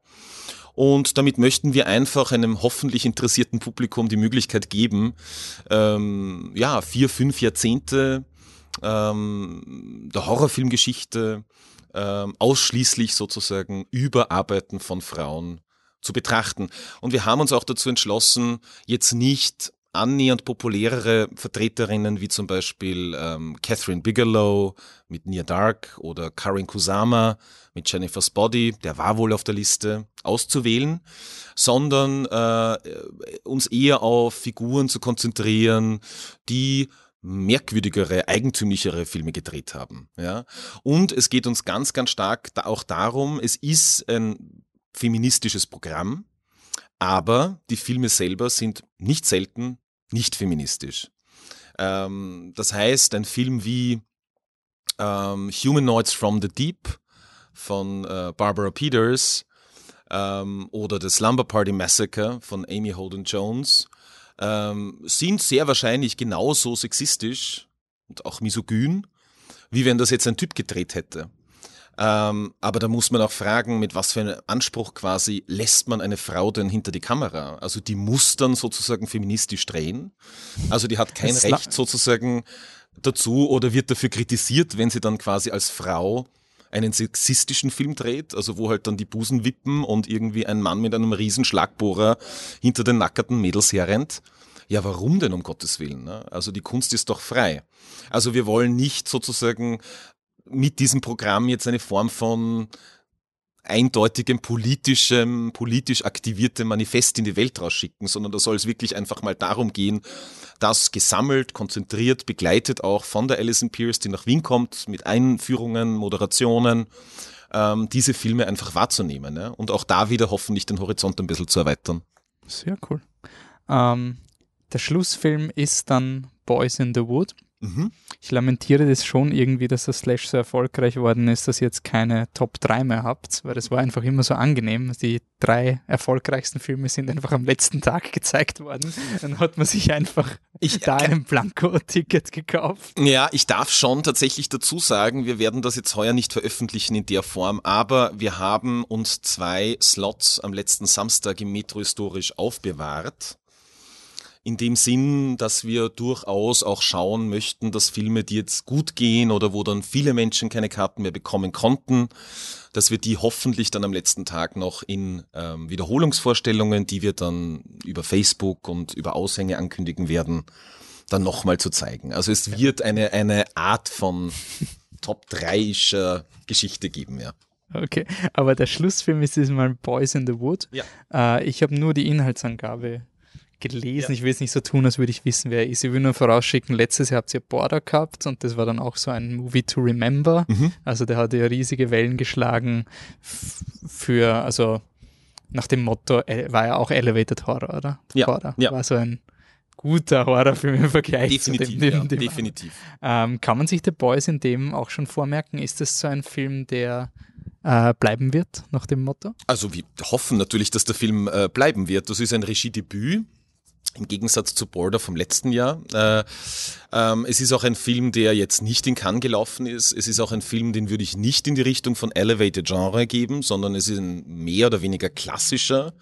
Und damit möchten wir einfach einem hoffentlich interessierten Publikum die Möglichkeit geben, ähm, ja, vier, fünf Jahrzehnte ähm, der Horrorfilmgeschichte ähm, ausschließlich sozusagen Überarbeiten von Frauen zu betrachten. Und wir haben uns auch dazu entschlossen, jetzt nicht annähernd populärere Vertreterinnen wie zum Beispiel ähm, Catherine Bigelow mit Near Dark oder Karin Kusama mit Jennifer's Body, der war wohl auf der Liste, auszuwählen, sondern äh, uns eher auf Figuren zu konzentrieren, die merkwürdigere, eigentümlichere Filme gedreht haben. Ja? Und es geht uns ganz, ganz stark auch darum, es ist ein feministisches Programm, aber die Filme selber sind nicht selten nicht feministisch. Ähm, das heißt, ein Film wie ähm, Humanoids from the Deep von äh, Barbara Peters ähm, oder The Slumber Party Massacre von Amy Holden Jones ähm, sind sehr wahrscheinlich genauso sexistisch und auch misogyn, wie wenn das jetzt ein Typ gedreht hätte. Ähm, aber da muss man auch fragen, mit was für einem Anspruch quasi lässt man eine Frau denn hinter die Kamera? Also die muss dann sozusagen feministisch drehen. Also die hat kein Recht sozusagen dazu oder wird dafür kritisiert, wenn sie dann quasi als Frau einen sexistischen Film dreht, also wo halt dann die Busen wippen und irgendwie ein Mann mit einem riesen Schlagbohrer hinter den nackerten Mädels herrennt. Ja, warum denn um Gottes Willen? Ne? Also die Kunst ist doch frei. Also wir wollen nicht sozusagen mit diesem Programm jetzt eine Form von eindeutigem politischem, politisch aktiviertem Manifest in die Welt rausschicken, sondern da soll es wirklich einfach mal darum gehen, das gesammelt, konzentriert, begleitet auch von der Alison Pierce, die nach Wien kommt, mit Einführungen, Moderationen, ähm, diese Filme einfach wahrzunehmen ja? und auch da wieder hoffentlich den Horizont ein bisschen zu erweitern. Sehr cool. Ähm, der Schlussfilm ist dann Boys in the Wood. Mhm. Ich lamentiere das schon irgendwie, dass das Slash so erfolgreich worden ist, dass ihr jetzt keine Top 3 mehr habt, weil das war einfach immer so angenehm. Die drei erfolgreichsten Filme sind einfach am letzten Tag gezeigt worden. Dann hat man sich einfach ich, da äh, ein Blanko-Ticket gekauft. Ja, ich darf schon tatsächlich dazu sagen, wir werden das jetzt heuer nicht veröffentlichen in der Form, aber wir haben uns zwei Slots am letzten Samstag im Metro historisch aufbewahrt in dem Sinn, dass wir durchaus auch schauen möchten, dass Filme, die jetzt gut gehen oder wo dann viele Menschen keine Karten mehr bekommen konnten, dass wir die hoffentlich dann am letzten Tag noch in ähm, Wiederholungsvorstellungen, die wir dann über Facebook und über Aushänge ankündigen werden, dann nochmal zu zeigen. Also es wird eine, eine Art von Top 3-ischer Geschichte geben, ja. Okay, aber der Schlussfilm ist diesmal Boys in the Wood. Ja. Äh, ich habe nur die Inhaltsangabe gelesen. Ja. Ich will es nicht so tun, als würde ich wissen, wer er ist. Ich will nur vorausschicken, letztes Jahr habt ihr Border gehabt und das war dann auch so ein Movie to Remember. Mhm. Also der hat ja riesige Wellen geschlagen für, also nach dem Motto, war ja auch Elevated Horror, oder? Ja. Border. ja. War so ein guter Horrorfilm im Vergleich definitiv, zu dem, ja, dem definitiv. Ähm, kann man sich The Boys in dem auch schon vormerken? Ist das so ein Film, der äh, bleiben wird, nach dem Motto? Also wir hoffen natürlich, dass der Film äh, bleiben wird. Das ist ein Regiedebüt. Im Gegensatz zu Border vom letzten Jahr. Äh, ähm, es ist auch ein Film, der jetzt nicht in Cannes gelaufen ist. Es ist auch ein Film, den würde ich nicht in die Richtung von Elevated Genre geben, sondern es ist ein mehr oder weniger klassischer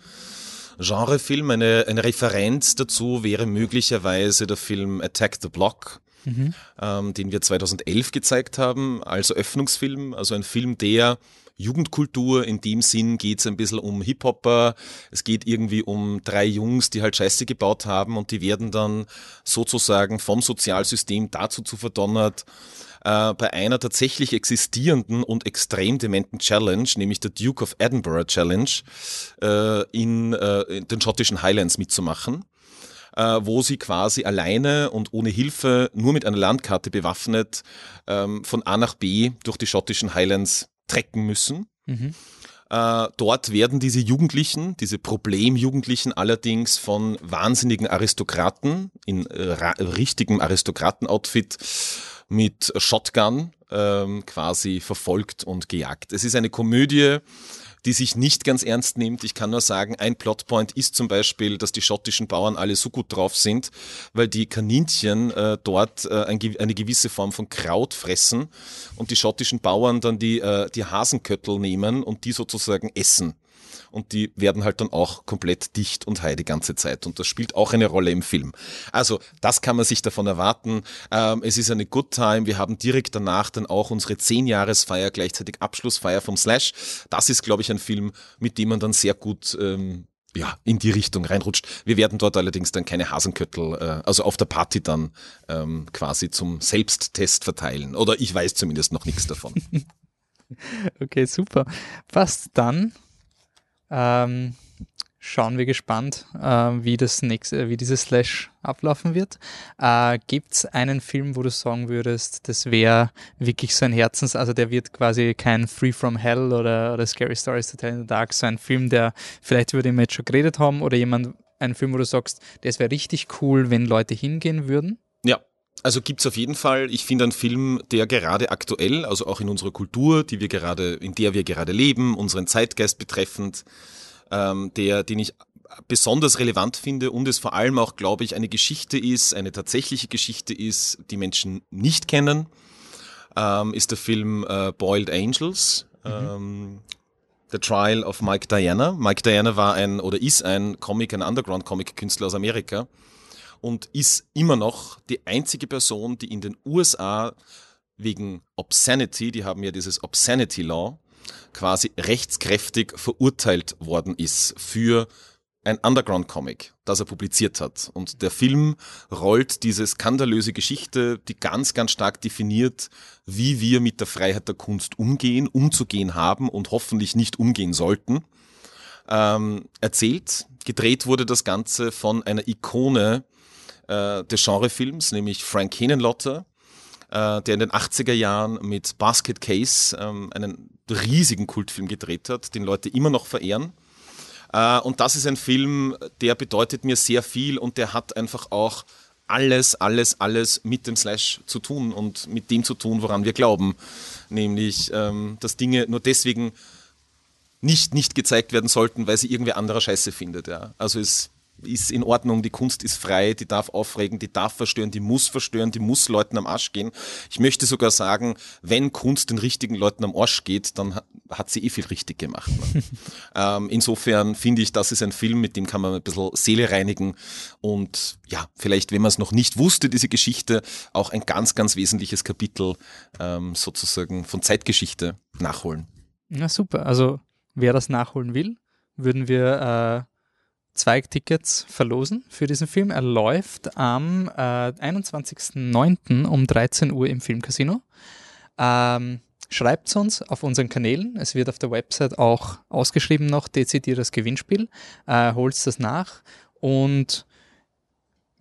Genrefilm. Eine, eine Referenz dazu wäre möglicherweise der Film Attack the Block. Mhm. Ähm, den wir 2011 gezeigt haben als Eröffnungsfilm, also ein Film, der Jugendkultur. In dem Sinn geht es ein bisschen um Hip-Hopper. Es geht irgendwie um drei Jungs, die halt Scheiße gebaut haben und die werden dann sozusagen vom Sozialsystem dazu zu verdonnert, äh, bei einer tatsächlich existierenden und extrem dementen Challenge, nämlich der Duke of Edinburgh Challenge, äh, in, äh, in den schottischen Highlands mitzumachen wo sie quasi alleine und ohne Hilfe, nur mit einer Landkarte bewaffnet, ähm, von A nach B durch die schottischen Highlands trecken müssen. Mhm. Äh, dort werden diese Jugendlichen, diese Problemjugendlichen allerdings von wahnsinnigen Aristokraten in äh, richtigem Aristokratenoutfit mit Shotgun ähm, quasi verfolgt und gejagt. Es ist eine Komödie, die sich nicht ganz ernst nimmt. Ich kann nur sagen, ein Plotpoint ist zum Beispiel, dass die schottischen Bauern alle so gut drauf sind, weil die Kaninchen äh, dort äh, ein, eine gewisse Form von Kraut fressen und die schottischen Bauern dann die, äh, die Hasenköttel nehmen und die sozusagen essen und die werden halt dann auch komplett dicht und high die ganze Zeit und das spielt auch eine Rolle im Film. Also das kann man sich davon erwarten. Ähm, es ist eine Good Time. Wir haben direkt danach dann auch unsere 10-Jahresfeier, gleichzeitig Abschlussfeier vom Slash. Das ist, glaube ich, ein Film, mit dem man dann sehr gut ähm, ja, in die Richtung reinrutscht. Wir werden dort allerdings dann keine Hasenköttel, äh, also auf der Party dann ähm, quasi zum Selbsttest verteilen. Oder ich weiß zumindest noch nichts davon. okay, super. Was dann ähm, schauen wir gespannt, äh, wie das nächste, wie dieses Slash ablaufen wird. Äh, Gibt es einen Film, wo du sagen würdest, das wäre wirklich so ein Herzens, also der wird quasi kein Free from Hell oder, oder Scary Stories to Tell in the Dark, so ein Film, der vielleicht über den wir jetzt schon geredet haben oder jemand, ein Film, wo du sagst, das wäre richtig cool, wenn Leute hingehen würden? Ja, also gibt's auf jeden Fall. Ich finde einen Film, der gerade aktuell, also auch in unserer Kultur, die wir gerade, in der wir gerade leben, unseren Zeitgeist betreffend, ähm, der, den ich besonders relevant finde und es vor allem auch, glaube ich, eine Geschichte ist, eine tatsächliche Geschichte ist, die Menschen nicht kennen, ähm, ist der Film äh, Boiled Angels. Mhm. Ähm, The Trial of Mike Diana. Mike Diana war ein oder ist ein Comic, ein Underground-Comic-Künstler aus Amerika und ist immer noch die einzige Person, die in den USA wegen Obscenity, die haben ja dieses Obscenity Law, quasi rechtskräftig verurteilt worden ist für ein Underground-Comic, das er publiziert hat. Und der Film rollt diese skandalöse Geschichte, die ganz, ganz stark definiert, wie wir mit der Freiheit der Kunst umgehen, umzugehen haben und hoffentlich nicht umgehen sollten. Ähm, erzählt, gedreht wurde das Ganze von einer Ikone äh, des Genrefilms, nämlich Frank Henenlotter, äh, der in den 80er Jahren mit Basket Case ähm, einen riesigen Kultfilm gedreht hat, den Leute immer noch verehren. Äh, und das ist ein Film, der bedeutet mir sehr viel und der hat einfach auch alles, alles, alles mit dem Slash zu tun und mit dem zu tun, woran wir glauben. Nämlich, ähm, dass Dinge nur deswegen nicht nicht gezeigt werden sollten, weil sie irgendwer anderer Scheiße findet. Ja. Also es ist in Ordnung, die Kunst ist frei, die darf aufregen, die darf verstören, die muss verstören, die muss Leuten am Arsch gehen. Ich möchte sogar sagen, wenn Kunst den richtigen Leuten am Arsch geht, dann hat sie eh viel richtig gemacht. Ne? ähm, insofern finde ich, das ist ein Film, mit dem kann man ein bisschen Seele reinigen und ja, vielleicht, wenn man es noch nicht wusste, diese Geschichte, auch ein ganz, ganz wesentliches Kapitel ähm, sozusagen von Zeitgeschichte nachholen. Ja, super. Also wer das nachholen will, würden wir äh zwei Tickets verlosen für diesen Film. Er läuft am äh, 21.09. um 13 Uhr im Filmcasino. Ähm, Schreibt es uns auf unseren Kanälen. Es wird auf der Website auch ausgeschrieben noch dezidiertes Gewinnspiel. Äh, holt das nach und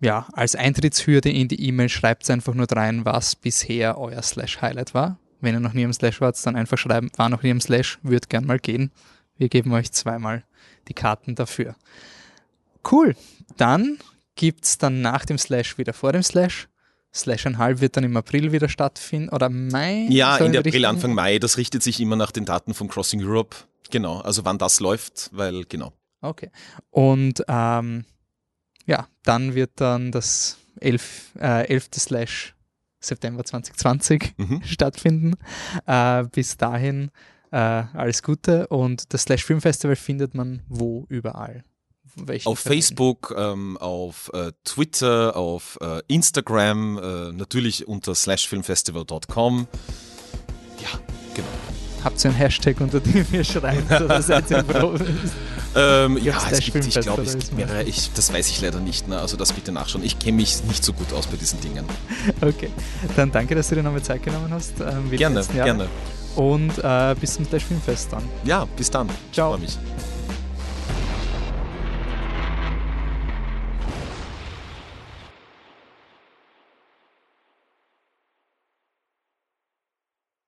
ja, als Eintrittshürde in die E-Mail schreibt einfach nur rein, was bisher euer Slash-Highlight war. Wenn ihr noch nie im Slash wart, dann einfach schreiben, war noch nie im Slash, wird gern mal gehen. Wir geben euch zweimal die Karten dafür. Cool. Dann gibt es dann nach dem Slash wieder vor dem Slash. Slash ein halb wird dann im April wieder stattfinden oder Mai? Ja, Ende April, Anfang Mai. Das richtet sich immer nach den Daten von Crossing Europe. Genau, also wann das läuft, weil genau. Okay. Und ähm, ja, dann wird dann das 11. Äh, 11. Slash September 2020 mhm. stattfinden. Äh, bis dahin äh, alles Gute und das Slash Film Festival findet man wo überall. Auf Verein? Facebook, ähm, auf äh, Twitter, auf äh, Instagram, äh, natürlich unter slashfilmfestival.com. Ja, genau. Habt ihr einen Hashtag, unter dem ihr schreibt oder seid ihr ähm, ja, es gibt, ich glaube, es gibt mehrere. Ich, das weiß ich leider nicht. Ne? Also das bitte nachschauen. Ich kenne mich nicht so gut aus bei diesen Dingen. Okay, dann danke, dass du dir nochmal Zeit genommen hast. Ähm, gerne, gerne. Und äh, bis zum Slash Filmfest dann. Ja, bis dann. Ciao. Ich freue mich.